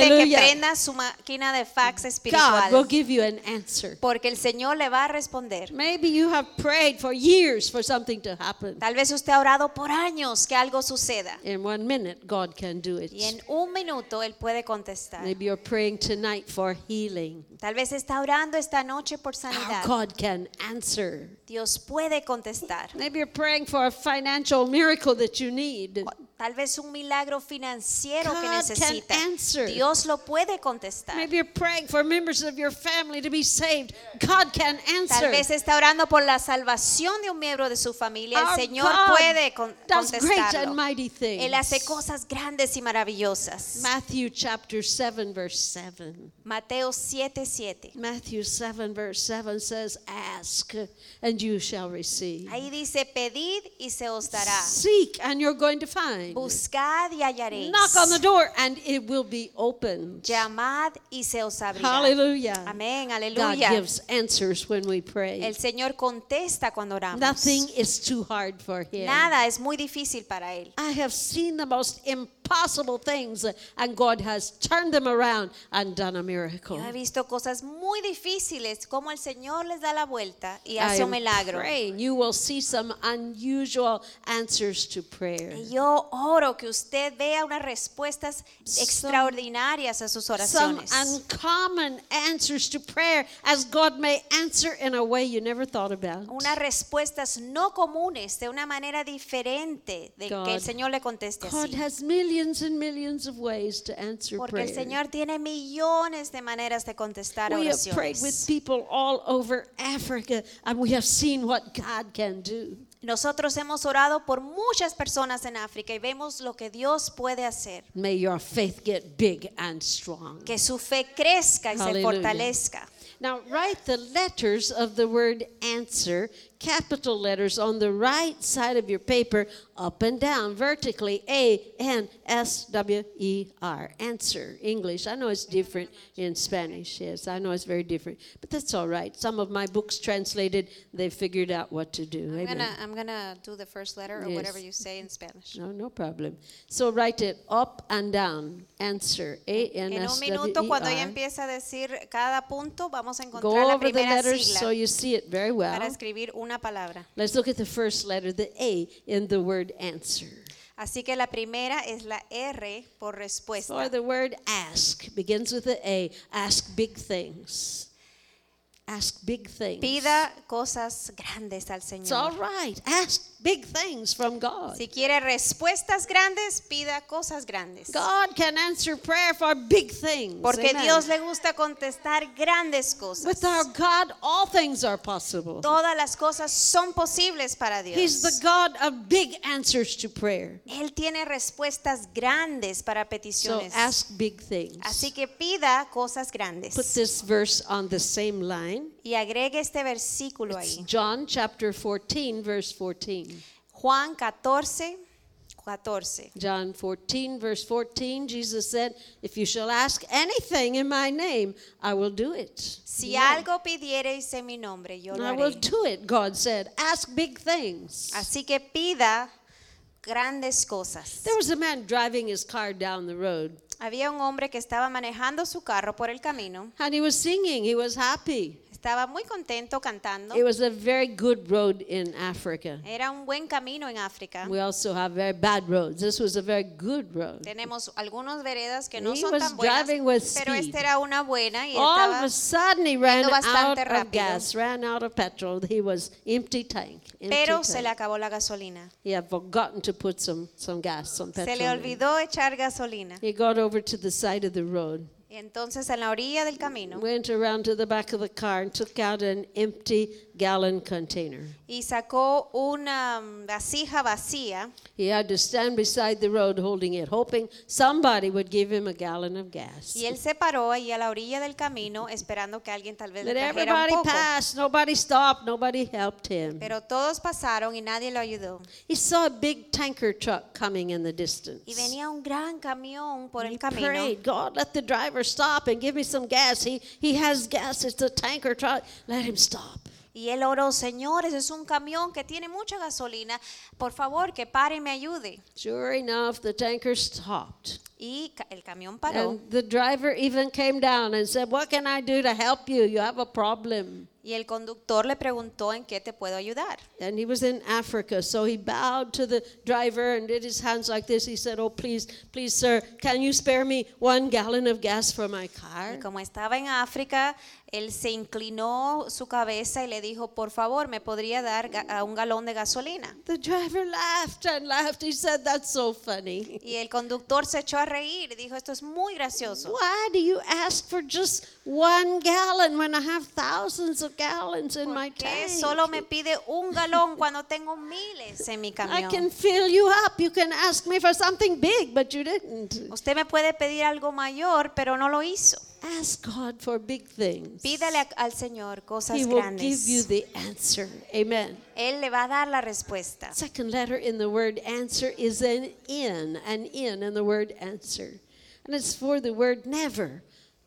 necesite que prenda su máquina de fax God will espiritual, give you an answer. porque el Señor le va a responder. Maybe you have prayed for years for something to happen. Tal vez usted ha orado por años que algo suceda In one minute, God can do it. y en un minuto Él puede contestar. Maybe you're praying tonight for healing. Tal vez está orando esta noche por Our sanidad. God can answer. Dios puede contestar. Maybe you're praying for a financial miracle that you need. Tal vez un milagro financiero que God necesita. can answer. Dios lo puede contestar. Maybe you're praying for members of your family to be saved. God can answer. Tal vez está orando por la salvación de un miembro de su familia. El Our Señor God puede con- does great and contestarlo. mighty things. Él hace cosas grandes y maravillosas. Matthew chapter 7 verse 7. Mateo 7, 7. Matthew 7 verse 7 says, Ask and you shall receive. Ahí dice, pedid y se os dará. Seek and you're going to find. Buscad y hallaréis. Knock on the door and it will be opened. Llamad y se os abrirá. Hallelujah. Amén, God aleluya. gives answers when we pray. El Señor contesta cuando oramos. Nothing is too hard for Him. Nada es muy difícil para Él. I have seen the most impossible things, and God has turned them around and done a miracle. Yo he visto cosas muy difíciles, como el Señor les da la vuelta y hace un milagro. praying you will see some unusual answers to prayer. Yo oro que usted vea unas respuestas extraordinarias a sus Some oraciones. uncommon answers to prayer, as God may answer in a way you never thought about. Unas respuestas no comunes, de una manera diferente de que el God- Señor le conteste God así. Millions and millions of ways to answer Porque el. Señor tiene millones de maneras de contestar We have prayed with people all over Africa, and we have seen what God can do. Nosotros hemos orado por muchas personas en África y vemos lo que Dios puede hacer. May your faith get big and strong. Que su fe crezca y se fortalezca. Now, write the letters of the word answer, capital letters on the right side of your paper, up and down, vertically. A N S W E R. Answer. English. I know it's different in Spanish. Yes, I know it's very different. But that's all right. Some of my books translated, they figured out what to do. I'm gonna, I'm gonna do the first letter or Yes. whatever you say in Spanish. No, no problem. So write it up and down. Answer. A N En S un W minuto, E cuando ella R. empieza a decir cada punto, vamos a encontrar Go la over the primera letters sigla so you see it very well. para escribir una palabra. Let's look at the first letter, the A in the word answer. Así que la primera es la R por respuesta. For the word ask begins with the A. Ask big things. Ask big things. Pida cosas grandes al It's all Señor. right. Ask big things from God. Si quiere respuestas grandes, pida cosas grandes. God can answer prayer for big things. Porque Amen. Dios le gusta contestar grandes cosas. With our God, all things are possible. Todas las cosas son posibles para He's the Dios. God of big answers to prayer. Él tiene respuestas grandes para So peticiones. ask big things. Así que pida cosas Put grandes. this verse on the same line. Y agregue este versículo It's ahí. John chapter 14, verse 14. Juan 14, 14. John 14, verse 14, Jesus said, If you shall ask anything in my name, I will do it. Si algo pidiereis en mi nombre, yo lo I will haré. do it, God said. Ask big things. Así que pida grandes cosas. There was a man driving his car down the road, Había un hombre que estaba manejando su carro por el camino. and he was singing. He was happy. Estaba muy contento cantando. It was a very good road in Africa. Era un buen camino en África. We also have very bad roads. This was a very good road. Tenemos algunas veredas que no He son was tan buenas, driving with pero speed. esta era una buena y All of estaba a sudden, he ran out of gas, ran out of petrol. He was empty tank. Empty pero se le tank. acabó la gasolina. He had forgotten to put some, some gas, some Se petrol. le in. olvidó echar gasolina. He got over to the side of the road, entonces en la orilla del camino went around to the back of the car, and took out an empty gallon container. y sacó una mm, vasija vacía He had to stand beside the road holding it, hoping somebody would give him a gallon of gas. y él se paró ahí a la orilla del camino esperando que alguien tal vez le trajera un poco. pass. Nobody stopped. Nobody helped him. Pero todos pasaron y nadie lo ayudó. He saw a big tanker truck coming in the distance. Y venía un gran camión por He el camino. prayed, God, let the driver stop and give me some gas. He, he has gas. It's a tanker truck. Let him stop. Y él oró, Señor, ese es un camión que tiene mucha gasolina. Por favor, que pare y me ayude. Sure enough, the tanker stopped. Y el camión paró. And the driver even came down and said, What can I do to help you? You have a problem. Y el conductor le preguntó en qué te puedo ayudar. And he was in Africa, so he bowed to the driver and did his hands like this. He said, Oh, please, please, sir, can you spare me one gallon of gas for my car? Y como estaba en África, él se inclinó su cabeza y le dijo, por favor, ¿me podría dar a un galón de gasolina? The driver laughed and laughed. He said, That's so funny. Y el conductor se echó a reír y dijo, esto es muy gracioso. Why do you ask for just one gallon when I have thousands of gallons in my ¿Por qué tank? solo me pide un galón cuando tengo miles en mi I camión? can fill you up. You can ask me for something big, but you didn't. Usted me puede pedir algo mayor, pero no lo hizo. Ask God for big things. Pídale al Señor cosas He will give you the answer. Amen. Él le va a dar la respuesta. Second letter in the word answer is an in, an in in the word answer. And it's for the word never.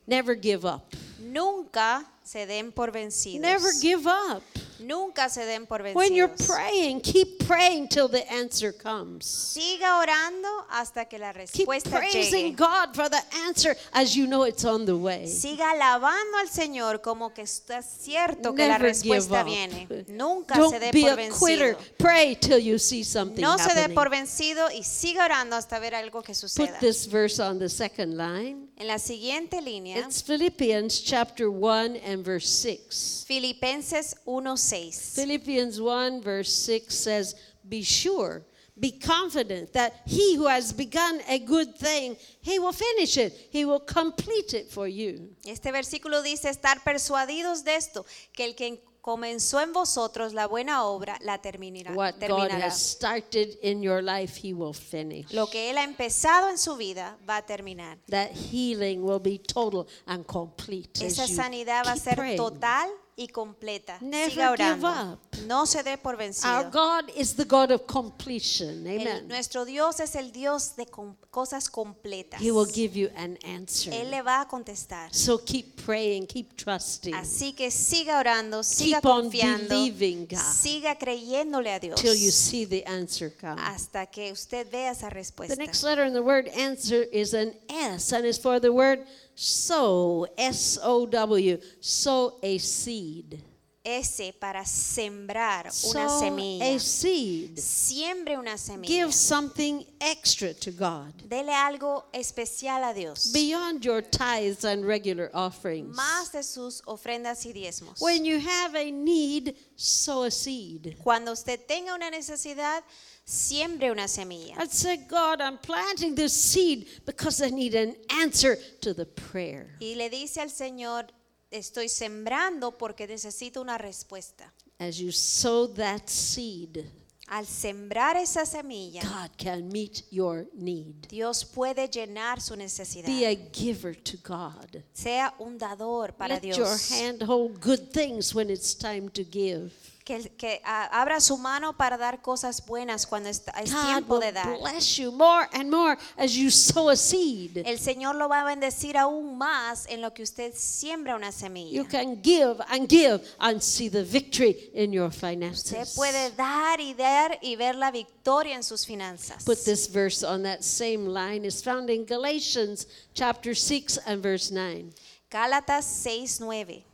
Never give up. Nunca se den por vencidos. Never give up. Nunca se den por When you're praying, keep praying till the answer comes. Siga orando hasta que la Keep respuesta praising llegue. God for the answer as you know it's on the way. Siga alabando al Señor como que está cierto que la respuesta viene. Nunca Don't se dé be por a quitter. vencido. Pray till you see something No se dé por vencido y siga orando hasta ver algo que Put suceda. this verse on the second line. En la siguiente línea, It's Philippians chapter 1 and verse 6. Filipenses 1:6. Philippians 1 verse 6 says, Be sure, be confident that he who has begun a good thing, he will finish it, he will complete it for you. Este versículo dice estar persuadidos de esto, que el que comenzó en vosotros la buena obra la terminará. What God has started in your life, he will finish. Lo que él ha empezado en su vida va a terminar. That healing will be total and complete. Esa sanidad va a ser praying. total y completa. Never Siga give orando. up. No se dé por Our vencido. God is the God of completion. El- Amen. nuestro Dios es el Dios de com- cosas completas. He will give you an answer. Él le va a contestar. So keep praying, keep trusting Así que siga orando, siga Keep on confiando, believing God. siga creyéndole a Dios till you see the answer come. hasta que usted vea esa The respuesta. next letter in the word answer is an S, and it's for the word sow, S O W, sow a seed. S para sembrar una Sow semilla. a seed. Siembre una semilla. Give something extra to God Dele algo especial a Dios. beyond your tithes and regular offerings. Más de sus ofrendas y diezmos. When you have a need, sow a seed. Cuando usted tenga una necesidad, siembre una semilla. I'd say, God, I'm planting this seed because I need an answer to the prayer. Y le dice al Señor, estoy sembrando porque necesito una respuesta. As you sow that seed, Al sembrar esa semilla, God can meet your need. Dios puede llenar su necesidad. Be a giver to God. Sea un dador para Let Dios. your hand hold good things when it's time to give. Que, que ah, abra su mano para dar cosas buenas cuando es, es God tiempo de dar. bless you more and more as you sow a seed. El Señor lo va a bendecir aún más en lo que usted siembra una semilla. You can give and give and see the victory in your Usted finances. puede dar y dar y ver la victoria en sus finanzas. Put this verse on that same line. It's found in Galatians chapter 6 and verse 9. Gálatas 6, 9.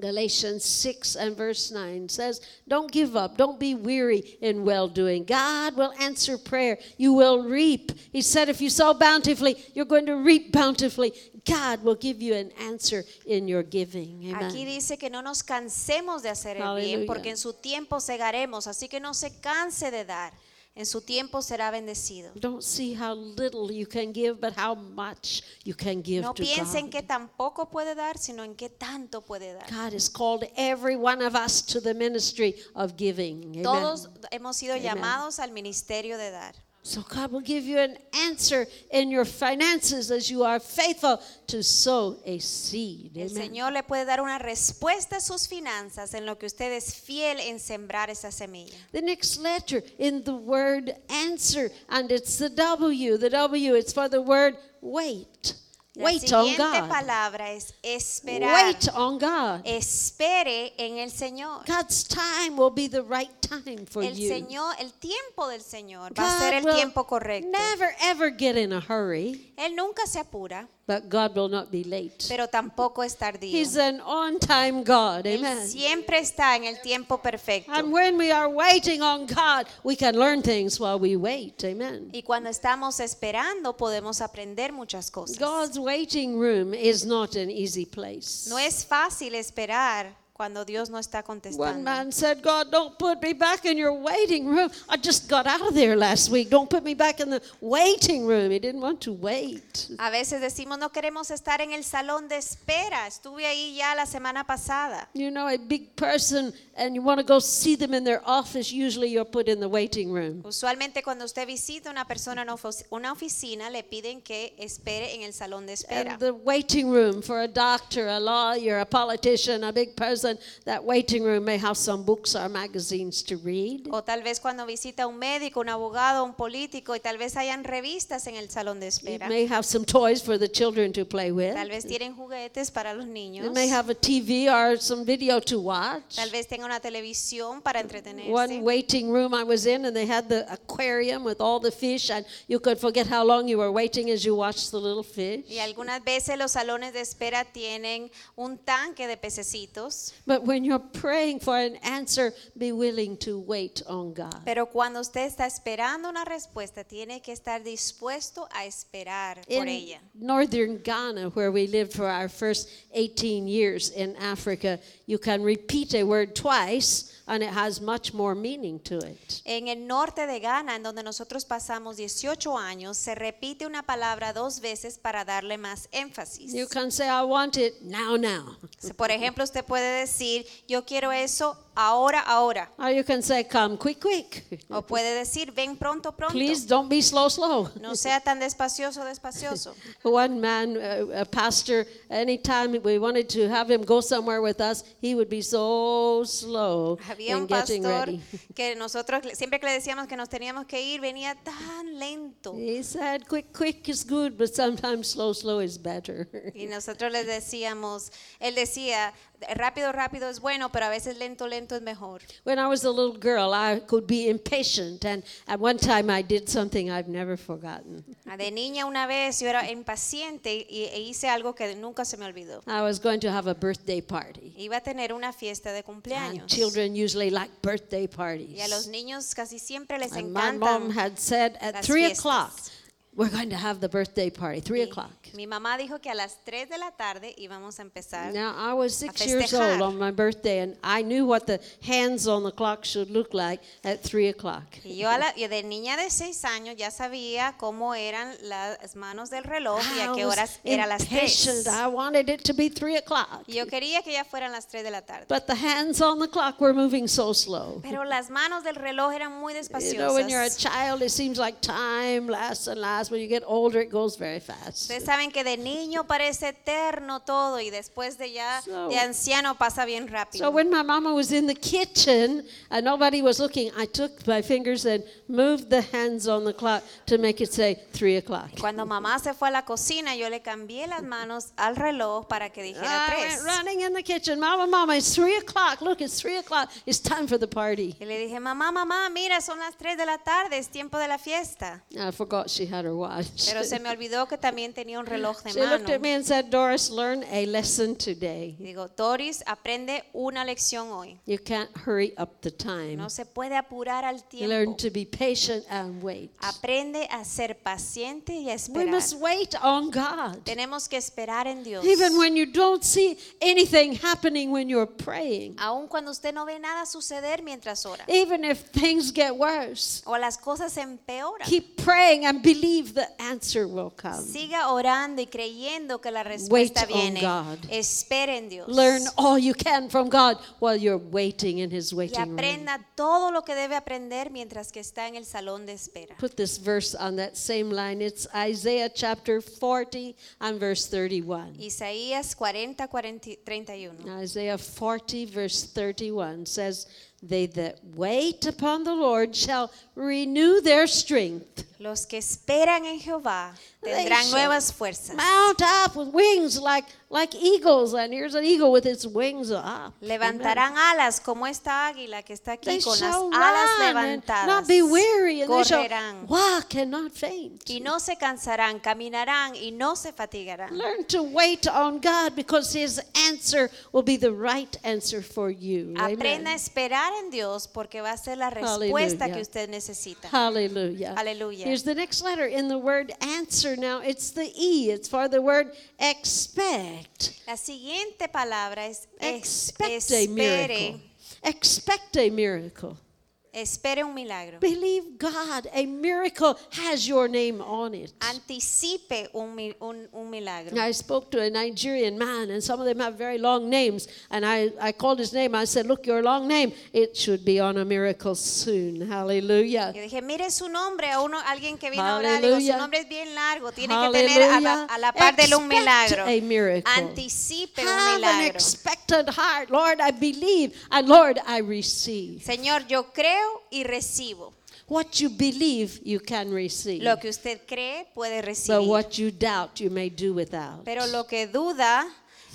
Galatians 6 and verse 9 says, Don't give up. Don't be weary in well doing. God will answer prayer. You will reap. He said, If you sow bountifully, you're going to reap bountifully. God will give you an answer in your giving. Aquí dice que no nos cansemos de hacer el Aleluya. bien, porque en su tiempo segaremos. Así que no se canse de dar. En su tiempo será bendecido. Don't see how little you can give, but how much you can give No to piense en God. qué tan poco puede dar, sino en qué tanto puede dar. God has called every one of us to the ministry of giving. Amen. Todos hemos sido Amen. llamados al ministerio de dar. So God will give you an answer in your finances as you are faithful to sow a seed. El Señor le puede dar una respuesta a sus finanzas en lo que usted es fiel en sembrar esa semilla. The next letter in the word answer, and it's the W. The W, it's for the word wait. La Wait on siguiente God. palabra es esperar. Wait on God. Espere en el Señor. God's time will be the right time for El you. Señor, el tiempo del Señor va a God ser el tiempo correcto. never ever get in a hurry, Él nunca se apura, but God will not be late. pero tampoco es tardío. He's an on-time God. Él Amen. siempre está en el tiempo perfecto. And when we are waiting on God, we can learn things while we wait. Amen. Y cuando estamos esperando podemos aprender muchas cosas. God's waiting room is not an easy place. No es fácil esperar cuando Dios no está One contestando. man said, God, don't put me back in your waiting room. I just got out of there last week. Don't put me back in the waiting room. He didn't want to wait. A veces decimos no queremos estar en el salón de espera. Estuve ahí ya la semana pasada. You know, a big person and you want to go see them in their office, usually you're put in the waiting room. Usualmente cuando usted visita una persona en una oficina le piden que espere en el salón de espera. And the waiting room for a doctor, a lawyer, a politician, a big person, that waiting room may have some books or magazines to read. O tal vez cuando visita un médico, un abogado, un político y tal vez hayan revistas en el salón de It espera. may have some toys for the children to play with. Tal vez tienen juguetes para los niños. It may have a TV or some video to watch. Tal vez tenga una televisión para One entretenerse. waiting room I was in, and they had the aquarium with all the fish, and you could forget how long you were waiting as you watched the little fish. Y algunas veces los salones de espera tienen un tanque de pececitos. But when you're praying for an answer, be willing to wait on God. Pero cuando usted está esperando una respuesta, tiene que estar dispuesto a esperar por In ella. northern Ghana, where we lived for our first 18 years in Africa, you can repeat a word twice, and it has much more meaning to it. En el norte de Ghana, en donde nosotros pasamos 18 años, se repite una palabra dos veces para darle más énfasis. You can say, I want it now, now. Por ejemplo, usted puede decir, yo quiero eso ahora, ahora. Or you can say, Come quick, quick. O puede decir, ven pronto, pronto. Please don't be slow, slow. No sea tan despacioso, despacioso. One man, uh, a pastor, anytime we wanted to have him go somewhere with us, he would be so slow Había in un getting ready. que nosotros le- siempre que le decíamos que nos teníamos que ir, venía tan lento. He said, quick, quick is good, but sometimes slow, slow is better. Y nosotros les decíamos, él decía, rápido, rápido es bueno, pero a veces lento, lento es mejor. When I was a little girl, I could be impatient, and at one time I did something I've never forgotten. Ah, De niña una vez yo era impaciente y, e hice algo que nunca se me olvidó. I was going to have a birthday party. Iba a tener una fiesta de And cumpleaños. children usually like birthday Y parties. a los niños casi siempre les And my mom encantan. had said at three o'clock, we're going to have the birthday party, three Y o'clock. Mi mamá dijo que a las 3 de la tarde íbamos a empezar. Now, I was six years old on my birthday, and I knew what the hands on the clock should look like at three o'clock. Y yo a la- yo de niña de 6 años ya sabía cómo eran las manos del reloj y a I qué horas era las 3. impatient. I wanted it to be three o'clock. Y yo quería que ya fueran las 3 de la tarde. But the hands on the clock were moving so slow. Pero las manos del reloj eran muy You know, when you're a despaciosas. child, it seems like time lasts and lasts, fast. When you get older, it goes very fast. Ustedes saben que de niño parece eterno todo y después de ya So- de anciano pasa bien rápido. So when my mama was in the kitchen and nobody was looking, I took my fingers and moved the hands on the clock to make it say three o'clock. Cuando mamá se fue a la cocina, yo le cambié las manos al reloj para que dijera I went tres. running in the kitchen. Mama, mama, it's three o'clock. Look, it's three o'clock. It's time for the party. Y le dije, mamá, mamá, mira, son las 3 de la tarde, es tiempo de la fiesta. I forgot she had her watch. Pero se me olvidó que también tenía un reloj de She looked at mano. me and said, Doris, learn a lesson today. Digo, Doris, aprende una lección hoy. You can't hurry up the time. No se puede apurar al You learn tiempo. to be patient and wait. Aprende a ser paciente y a We esperar. must wait on God. Tenemos que esperar en Dios. Even when you don't see anything happening when you're praying. Aun cuando usted no ve nada suceder mientras ora. Even if things get worse. O las cosas empeoran. Keep praying and believe the answer will come. Siga orando y creyendo que la respuesta Wait oh on. God. Espere en Dios. Learn all you can from God while you're waiting in His waiting room. aprenda todo lo que debe aprender mientras que está en el salón de espera. Put this verse on that same line. It's Isaiah chapter 40 and verse 31. Isaías 40, 40, 31. Isaiah 40, verse 31 says, They that wait upon the Lord shall renew their strength. Los que esperan en Jehová tendrán nuevas fuerzas. Mount up with wings like, like eagles. And here's an eagle with its wings up. Levantarán alas como esta águila que está aquí con las alas levantadas. not be weary, and Correrán walk and not faint. y no se cansarán, caminarán y no se fatigarán. Learn to wait on God because His answer will be the right answer for you. Aprenda a esperar en Dios porque va a ser la respuesta que usted necesita. Hallelujah. Hallelujah. Here's the next letter in the word answer. Now it's the E. It's for the word expect. La siguiente palabra es es- Expect a miracle. Expect a miracle. Espere un milagro. Believe God. A miracle has your name on it. Anticipe un, un, un milagro. I spoke to a Nigerian man, and some of them have very long names. And I, I called his name. I said, Look, your long name, it should be on a miracle soon. Hallelujah. Yo dije, mire su nombre a uno, alguien que vino a orar. Digo, su Hallelujah. nombre es bien largo, tiene que tener a la, a la par de un milagro. a miracle. Anticipe un Have an milagro. expectant heart. Lord, I believe, and Lord, I receive. Señor, yo creo y recibo. What you believe, you can receive. Lo que usted cree puede But recibir. what you doubt, you may do without. Pero lo que duda,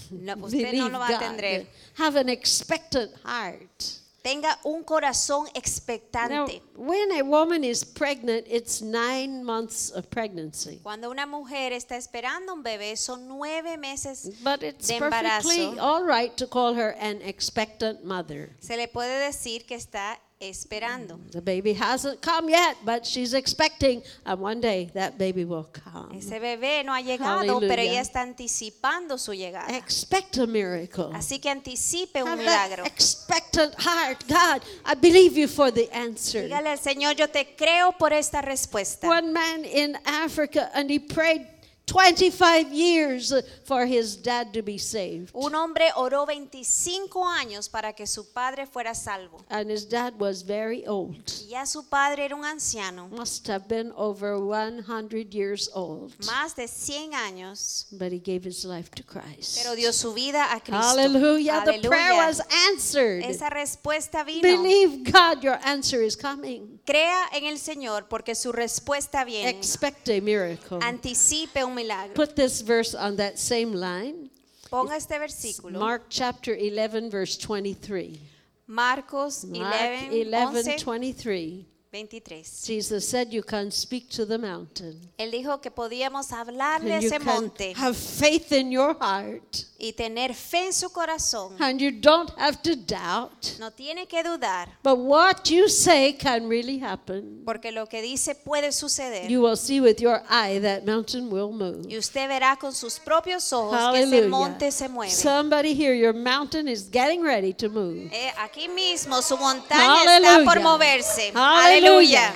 no, usted no Believe lo va a tener. Have an expectant heart. Tenga un corazón Now, expectante. when a woman is pregnant, it's nine months of pregnancy. Cuando una mujer está esperando un bebé, son nueve meses But it's de perfectly embarazo. all right to call her an expectant mother. Se le puede decir que está esperando. The baby hasn't come yet, but she's expecting, and one day that baby will come. Ese bebé no ha llegado, Hallelujah. pero ella está anticipando su llegada. Expect a miracle. Así que anticipe un Have that milagro. expectant heart. God, I believe you for the answer. Dígale al Señor, yo te creo por esta respuesta. One man in Africa, and he prayed 25 years for his dad to be saved. Un hombre oró 25 años para que su padre fuera salvo. And his dad was very old. Y ya su padre era un anciano, Must have been over 100 years old. más de 100 años, But he gave his life to Christ. pero dio su vida a Cristo. Hallelujah. The prayer was answered. Esa respuesta vino. Believe God, your answer is coming. Crea en el Señor porque su respuesta viene. Expect a miracle. Anticipe un milagro. Put this verse on that same line. Ponga este versículo. Mark chapter 11, verse 23. Marcos Mark 11, 11, 11, 23. 23. Jesus said, You can speak to the mountain. Él dijo que podíamos hablarle a ese can monte have faith in your heart. y tener fe en su corazón. And you don't have to doubt. No tiene que dudar, But what you say can really happen. porque lo que dice puede suceder. You will see with your eye that mountain will move. Y usted verá con sus propios ojos que ese monte se mueve. Somebody here, your mountain is getting ready to move. Eh, aquí mismo su montaña está por moverse. Hallelujah. Aleluya.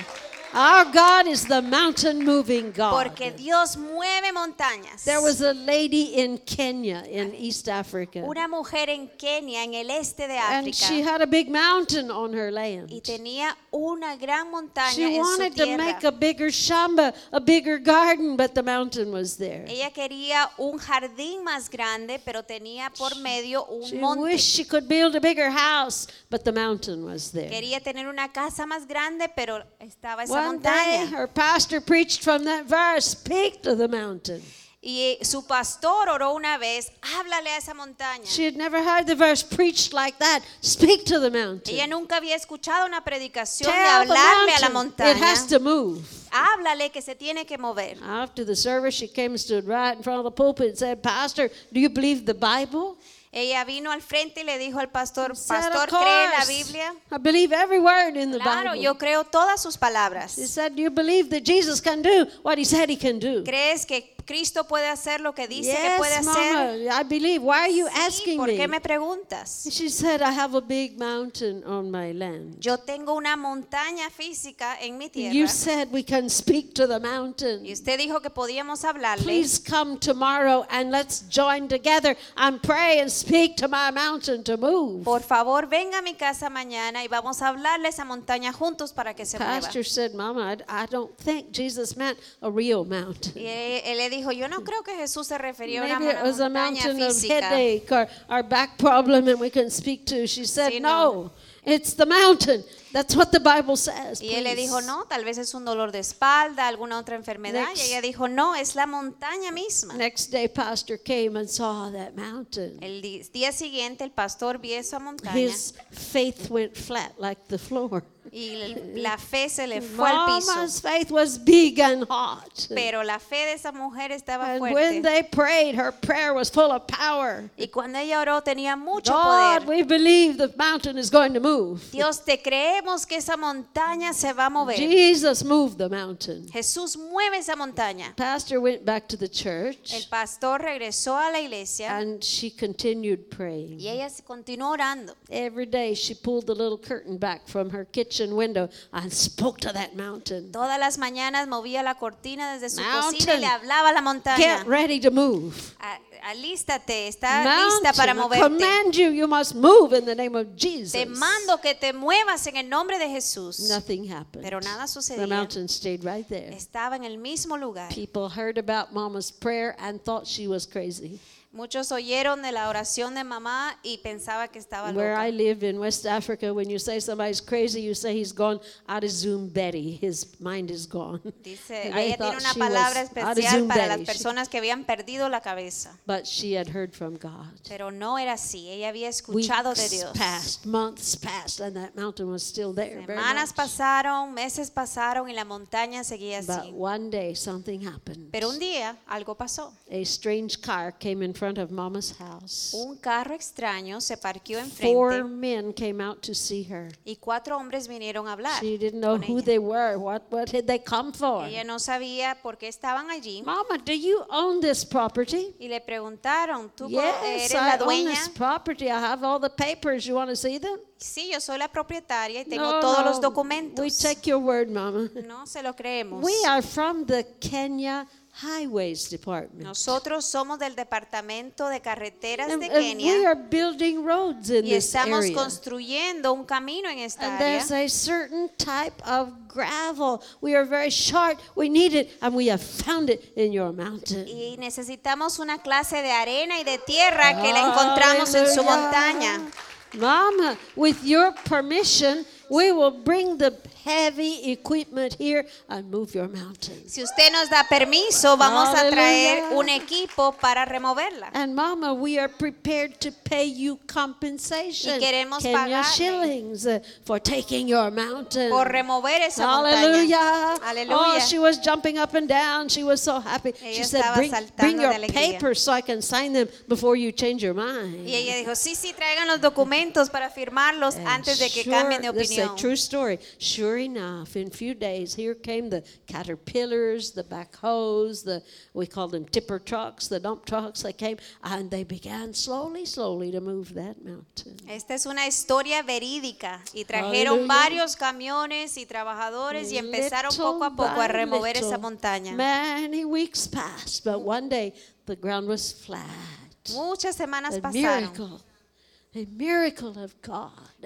Our God is the mountain moving God. Porque Dios mueve montañas. There was a lady in Kenya, in East Africa, Una mujer en Kenia, en el este de and she África, had a big mountain on her y land. tenía una gran montaña She en su wanted to make tierra. a bigger shamba, a bigger garden, but the mountain was there. Ella quería un jardín más grande, pero tenía por medio un She monte. wished she could build a bigger house, but the mountain was there. Quería tener una casa más grande, pero estaba esa montaña. her pastor preached from that verse, speak to the mountain. Y su pastor oró una vez, háblale a esa montaña. She had never heard the verse preached like that, speak to the mountain. Ella nunca había escuchado una predicación de Tell the hablarle a la mountain, it montaña. has to move. Háblale que se tiene que mover. After the service, she came and stood right in front of the pulpit and said, Pastor, do you believe the Bible? Ella vino al frente y le dijo al pastor, Said, pastor, "Of ¿cree en la. Biblia? I believe every word in the Claro, Bible. yo creo todas sus palabras. She said, you believe that Jesus can do what he said he can do? ¿Crees que Cristo puede hacer lo que dice que puede Yes, hacer? Mama, I believe. Why are you Sí, asking ¿Por qué me? me preguntas? She said, I have a big mountain on my land. Yo tengo una montaña física en mi You tierra. said we can speak to the Y mountain. usted dijo que podíamos hablarle. Please come tomorrow and let's join together and pray and speak to my mountain to move. Por favor, venga a mi casa mañana y vamos a hablarle a esa montaña juntos para que se mueva. Pastor said, Mama, I, I don't think Jesus meant a real mountain. Y él, él dijo, yo no creo que Jesús se refería a una it was a montaña mountain of física. headache or our back problem and we can speak to. She said, Sí, no. no. it's the mountain. That's what the Bible says. Y él le dijo, please." no, tal vez es un dolor de espalda, alguna otra enfermedad. Next. Y ella dijo, no, es la montaña misma. Next day, Pastor came and saw that mountain. El di- día siguiente el pastor vio esa montaña His faith went flat like the floor. Y el- la fe se le fue al piso. Mama's faith was big and hot. Pero la fe de esa mujer estaba And when fuerte. they prayed, her prayer was full of power. Y cuando ella oró tenía mucho God, poder. we believe the mountain is going to move. Dios, te creemos que esa montaña se va a mover. Jesus moved the mountain. Jesús mueve esa montaña. Pastor went back to the El church pastor regresó a la iglesia and she continued praying. y ella se continuó orando. Every day she pulled the little curtain back from her kitchen window and spoke to that mountain. Todas las mañanas movía la cortina desde su Mountain. cocina y le hablaba a la montaña. Get ready to move. "A- Alístate, está lista para I moverte. command you, you must move in the name of Jesus. Te mando que te muevas en el nombre de Jesús. Nothing happened. Pero nada The sucedía. mountain stayed right there. Estaba en el mismo lugar. People heard about Mama's prayer and thought she was crazy. Muchos oyeron de la oración de mamá y pensaba que estaba Where I loca. live in West Africa, when you say somebody's crazy, you say he's gone out of Zoom Betty. His mind is gone. Dice, ella tiene una palabra especial para Betty. las personas que habían perdido la cabeza. But she had heard from God. Pero no era así. Ella había escuchado de Weeks Dios. passed, months passed, and that mountain was still there. Semanas pasaron, meses pasaron y la montaña seguía But así. one day something happened. Pero un día algo pasó. A strange car came in front of Mama's house. Un carro extraño se parqueó Four enfrente men came out to see her. y cuatro hombres vinieron a hablar. She didn't know who ella. they were. What what had they come for? Ella no sabía por qué estaban allí Mama, do you own this property? y le preguntaron, ¿tú Yes, eres I la own dueña? this property. I have all the papers. You want to see them? Sí, yo soy la propietaria y tengo No, todos no, los We documentos. take your word, Mama. No se lo creemos. We are from the Kenya Highways Department. Nosotros somos del departamento de carreteras And, de and we Kenia are building roads in y this estamos area. construyendo un camino en esta And área. there's a certain type of gravel. We are very short. We need it, and we have found it in your mountain. Y necesitamos una clase de arena y de tierra que la encontramos en su montaña. Mama, with your permission, we will bring the heavy equipment here and move your mountain. Si usted nos da permiso, vamos a traer un equipo para removerla. And Mama, we are prepared to pay you compensation, Y queremos pagarle. shillings, uh, for taking your mountain. Por remover esa Hallelujah. montaña. Oh, Aleluya. she was jumping up and down. She was so happy. she Ella said, estaba bring, bring your alegría." papers so I can sign them before you change your mind. Y ella dijo, sí, sí, traigan los documentos para firmarlos And antes de que sure- cambien de this is a opinión. true story. Sure sure enough, in a few days, here came the caterpillars, the backhoes, the we called them tipper trucks, the dump trucks. They came and they began slowly, slowly to move that mountain. Esta es una historia verídica y trajeron varios camiones y trabajadores y empezaron Little poco a poco a by remover esa montaña. Many weeks passed, but one day the ground was flat. Muchas semanas A pasaron, miracle, a miracle of God.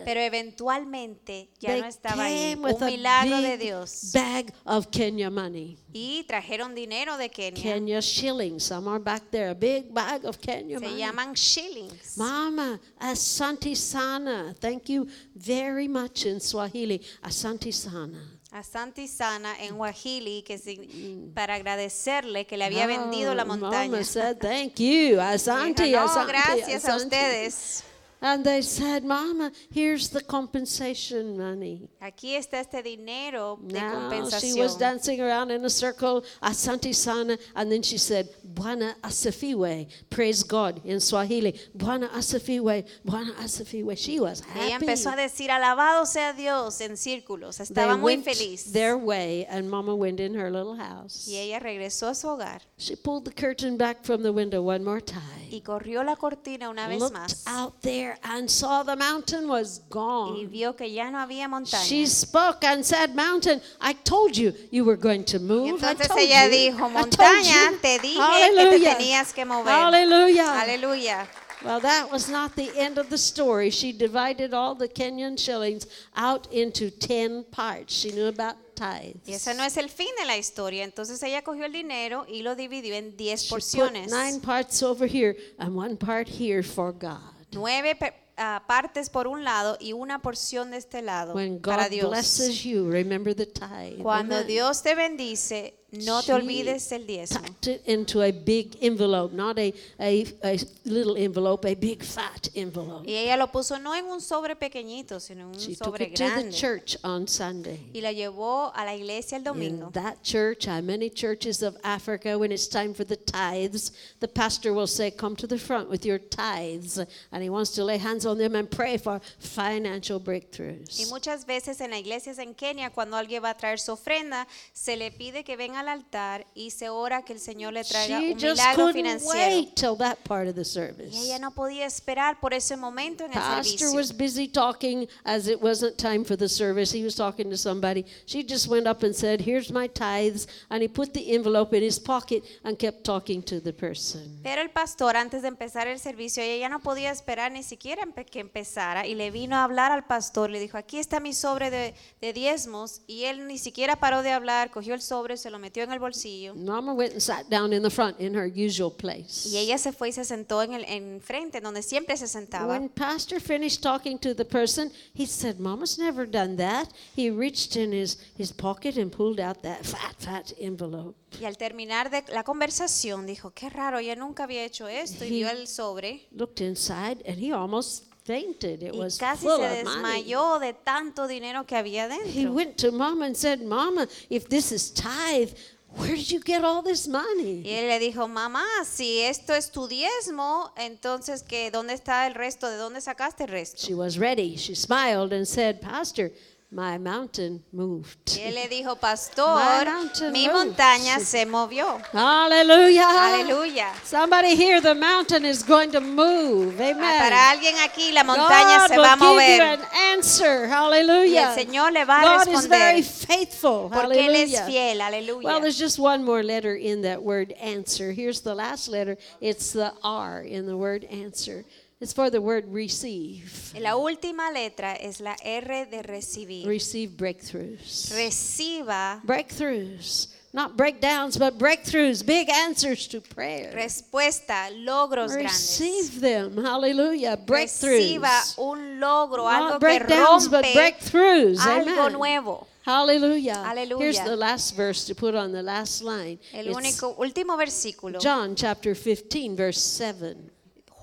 Pero eventualmente ya no estaba ahí. Un a milagro de Dios. bag of Kenya money. Y trajeron dinero de Kenia. Kenya shillings. Some are back there. A big bag of Kenya Se money. llaman shillings. Mama, Asante Sana. Thank you very much in Swahili. Asante Sana. Asante Sana en Wahili que sig- para agradecerle que le había vendido la Oh, montaña. Mama said, thank you. Dijo, Asante, no, Asante, gracias a Asante." ustedes. And they said, Mama, here's the compensation money. Aquí está este dinero de Now she was dancing around in a circle, Asante Sana, and then she said, Bwana Asifiwe. Praise God in Swahili. Bwana Asifiwe, Bwana Asifiwe. She was Ella happy. empezó a decir, alabado sea Dios en círculos. They Estaba muy went feliz. their way, and Mama went in her little house. Y ella regresó a su hogar She pulled the curtain back from the window one more time. y corrió la cortina una vez Looked más out there and saw the mountain was y gone. vio que ya no había montaña. She spoke and said, Mountain, I told you you were going to Y move. Entonces ella you. dijo, montaña, you." te dije que te Hallelujah. tenías que mover. Hallelujah. Aleluya. Well, that was not the end of the story. She divided all the Kenyan shillings out into 10 parts. She knew about tithes. Y ese no es el fin de la historia. Entonces ella cogió el dinero y lo dividió en 10 She put porciones. nine parts over here and one part here for God. Nueve ah, partes por un lado y una porción de este lado When para God Dios. blesses you, remember the tithe. Cuando Amen. Dios te bendice, no te olvides el diezmo. it into a big envelope, not a, a, a little envelope, a big fat envelope. Y ella lo puso no en un sobre pequeñito, sino en un She took sobre it to the grande. church on Sunday. Y la llevó a la iglesia el domingo. In that church, and many churches of Africa, when it's time for the tithes, the pastor will say, Come to the front with your tithes. And he wants to lay hands on them and pray for financial Y breakthroughs. muchas veces en las iglesias en Kenia, cuando alguien va a traer su ofrenda, se le pide que venga al altar y se ora que el Señor le traiga She un just milagro couldn't financiero. wait till that part of the Y ella no podía esperar por ese momento en el Pastor servicio. was busy talking as it wasn't time for the service. He was talking to somebody. She just went up and said, Here's my tithes. And he put the envelope in his pocket and kept talking to the person. Pero el pastor, antes de empezar el servicio, ella ya no podía esperar ni siquiera empe- que empezara y le vino a hablar al pastor. Le dijo, aquí está mi sobre de, de diezmos. Y él ni siquiera paró de hablar, cogió el sobre, se lo metió en el bolsillo. Mama went and sat down in the front in her usual place. Y ella se fue y se sentó en el en frente, donde siempre se sentaba. When Pastor finished talking to the person, he said, Mama's never done that. He reached in his, his pocket and pulled out that fat, fat envelope. Y al terminar de la conversación, dijo, qué raro, ella nunca había hecho esto. Y He- vio el sobre Looked inside and he almost fainted. It y was casi full se of money. desmayó de tanto dinero que había He went to Mama and said, Mama, if this is tithe, where did you get all this Y money? él le dijo, mamá, si esto es tu diezmo, entonces ¿qué, ¿dónde está el resto? ¿De dónde sacaste el resto? She was ready. She smiled and said, Pastor, my mountain moved. Y él le dijo, My pastor, mountain mi moved." montaña se movió. Hallelujah. Aleluya. Somebody here, the mountain is going to move. Amen. Ah, Para alguien aquí la montaña God se va a will give you an answer. Hallelujah. Y el Señor le va a God is very responder. faithful. Porque Él es fiel. Aleluya. Well, there's just one more letter in that word answer. Here's the last letter. It's the R in the word answer. It's for the word receive. La última letra es la R de recibir. Receive breakthroughs. Reciba breakthroughs. Not breakdowns, but breakthroughs. Big answers to prayer. respuesta, logros grandes. Receive them. Hallelujah. Breakthroughs. Reciba un logro, Not algo que breakdowns, but rompe breakthroughs. algo Amen. nuevo. Hallelujah. Aleluya. Here's the last verse to put on the last line. El único último versículo, John chapter 15, verse 7.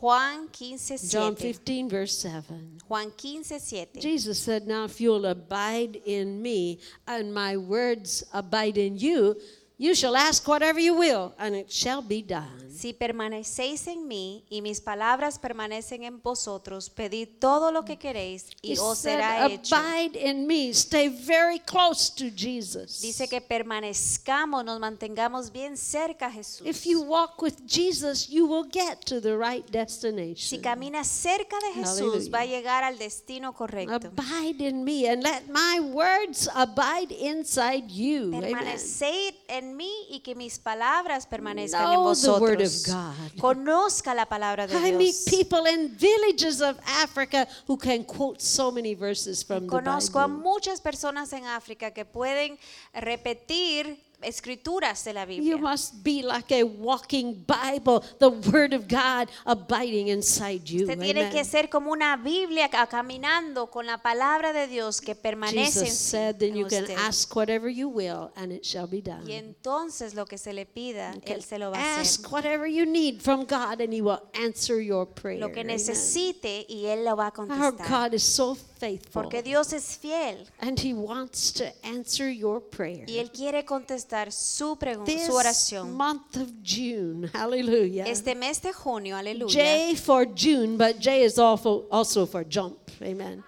Juan 15, John 15, verse 7. Juan 15, 7. Jesus said, Now if you'll abide in me and my words abide in you, You shall ask whatever you will, and it shall be done. Si permanecéis en mí y mis palabras permanecen en vosotros, pedid todo lo que queréis y He os said, será hecho. Abide in me. Stay very close to Jesus. Dice que permanezcamos, nos mantengamos bien cerca a Jesús. If you walk with Jesus, you will get to the right Si destination. caminas cerca de Jesús, Hallelujah. va a llegar al destino correcto. Abide in me and let my words abide inside you. Amen. Permaneced en mí y que mis palabras permanezcan en the word of. God. Conozca la palabra de I meet Dios. people in villages of Africa who can quote so many verses from the Conozco a Bible. muchas personas en África que pueden repetir escrituras de la You Biblia. must be like a walking Bible, the Word of God abiding inside you. Usted tiene Amen. que ser como una Biblia ca- caminando con la palabra de Dios que permanece Jesus said, en, then en you can usted. ask whatever you will, and it shall be done. Y entonces lo que se le pida, You can Él se lo va a ask hacer. whatever you need from God, and He will answer your prayer. Lo que Amen. necesite y Él lo va a Our contestar. God is so faithful, Porque Dios es fiel and He wants to answer your prayer. y Él quiere contestar su, pregun- This su oración. month of June, hallelujah. Este mes de junio, aleluya. J for June, but J is also, for jump. Amen.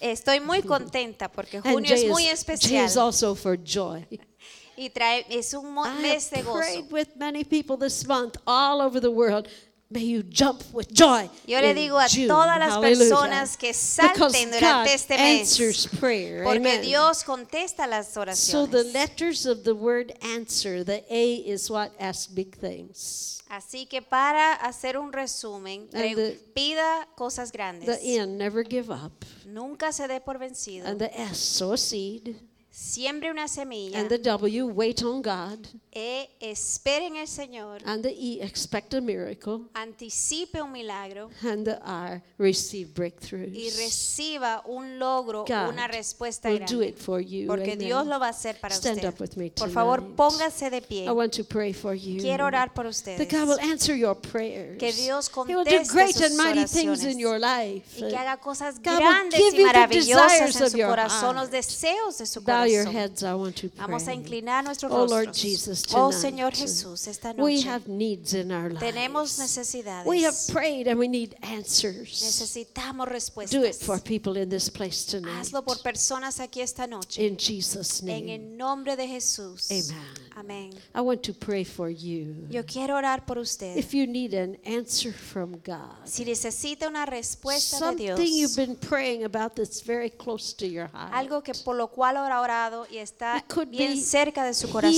Estoy muy contenta porque junio es J muy J especial is also for joy. y trae es un I mes de gozo. prayed with many people this month all over the world. May you jump with joy. Yo le digo a June. todas las Hallelujah. personas que salten Because durante God este mes, prayer. Porque Amen. Dios contesta las So oraciones. the letters of the word answer, the A is what ask big things. Así que para hacer un resumen, the- pida cosas grandes. The N, never give up. Nunca se dé por vencido. And the S, sow a seed. Siembre una semilla. And the W, wait on God. E espere en el Señor. And the E, expect a miracle. Anticipe un milagro. And the R, receive Y breakthroughs. reciba un logro, God una respuesta will do grande. it for you. Porque. Dios lo va a hacer para Stand usted. up with me Por favor, póngase de pie. I want to pray for you. Quiero orar por That ustedes. God will answer your prayers. Que Dios He will do conteste great sus and mighty things oraciones. in your life. Y que haga cosas God grandes y maravillosas en su corazón, los deseos de su Bow your heads, I want to pray. Vamos a inclinar nuestros Oh Lord rostros. Jesus, oh Señor Jesús, esta We noche have needs in our tenemos lives. necesidades. We have prayed and we need answers. Necesitamos respuestas. Do it for people in this place tonight. Hazlo por personas aquí esta noche. In Jesus' En name. el nombre de Jesús. Amen. Amén. I want to pray for you. Yo quiero orar por usted. If you need an answer from God, Si necesita una respuesta de Dios, something you've been praying about that's very close to your heart. algo que por lo cual ha orado y está bien cerca de su corazón.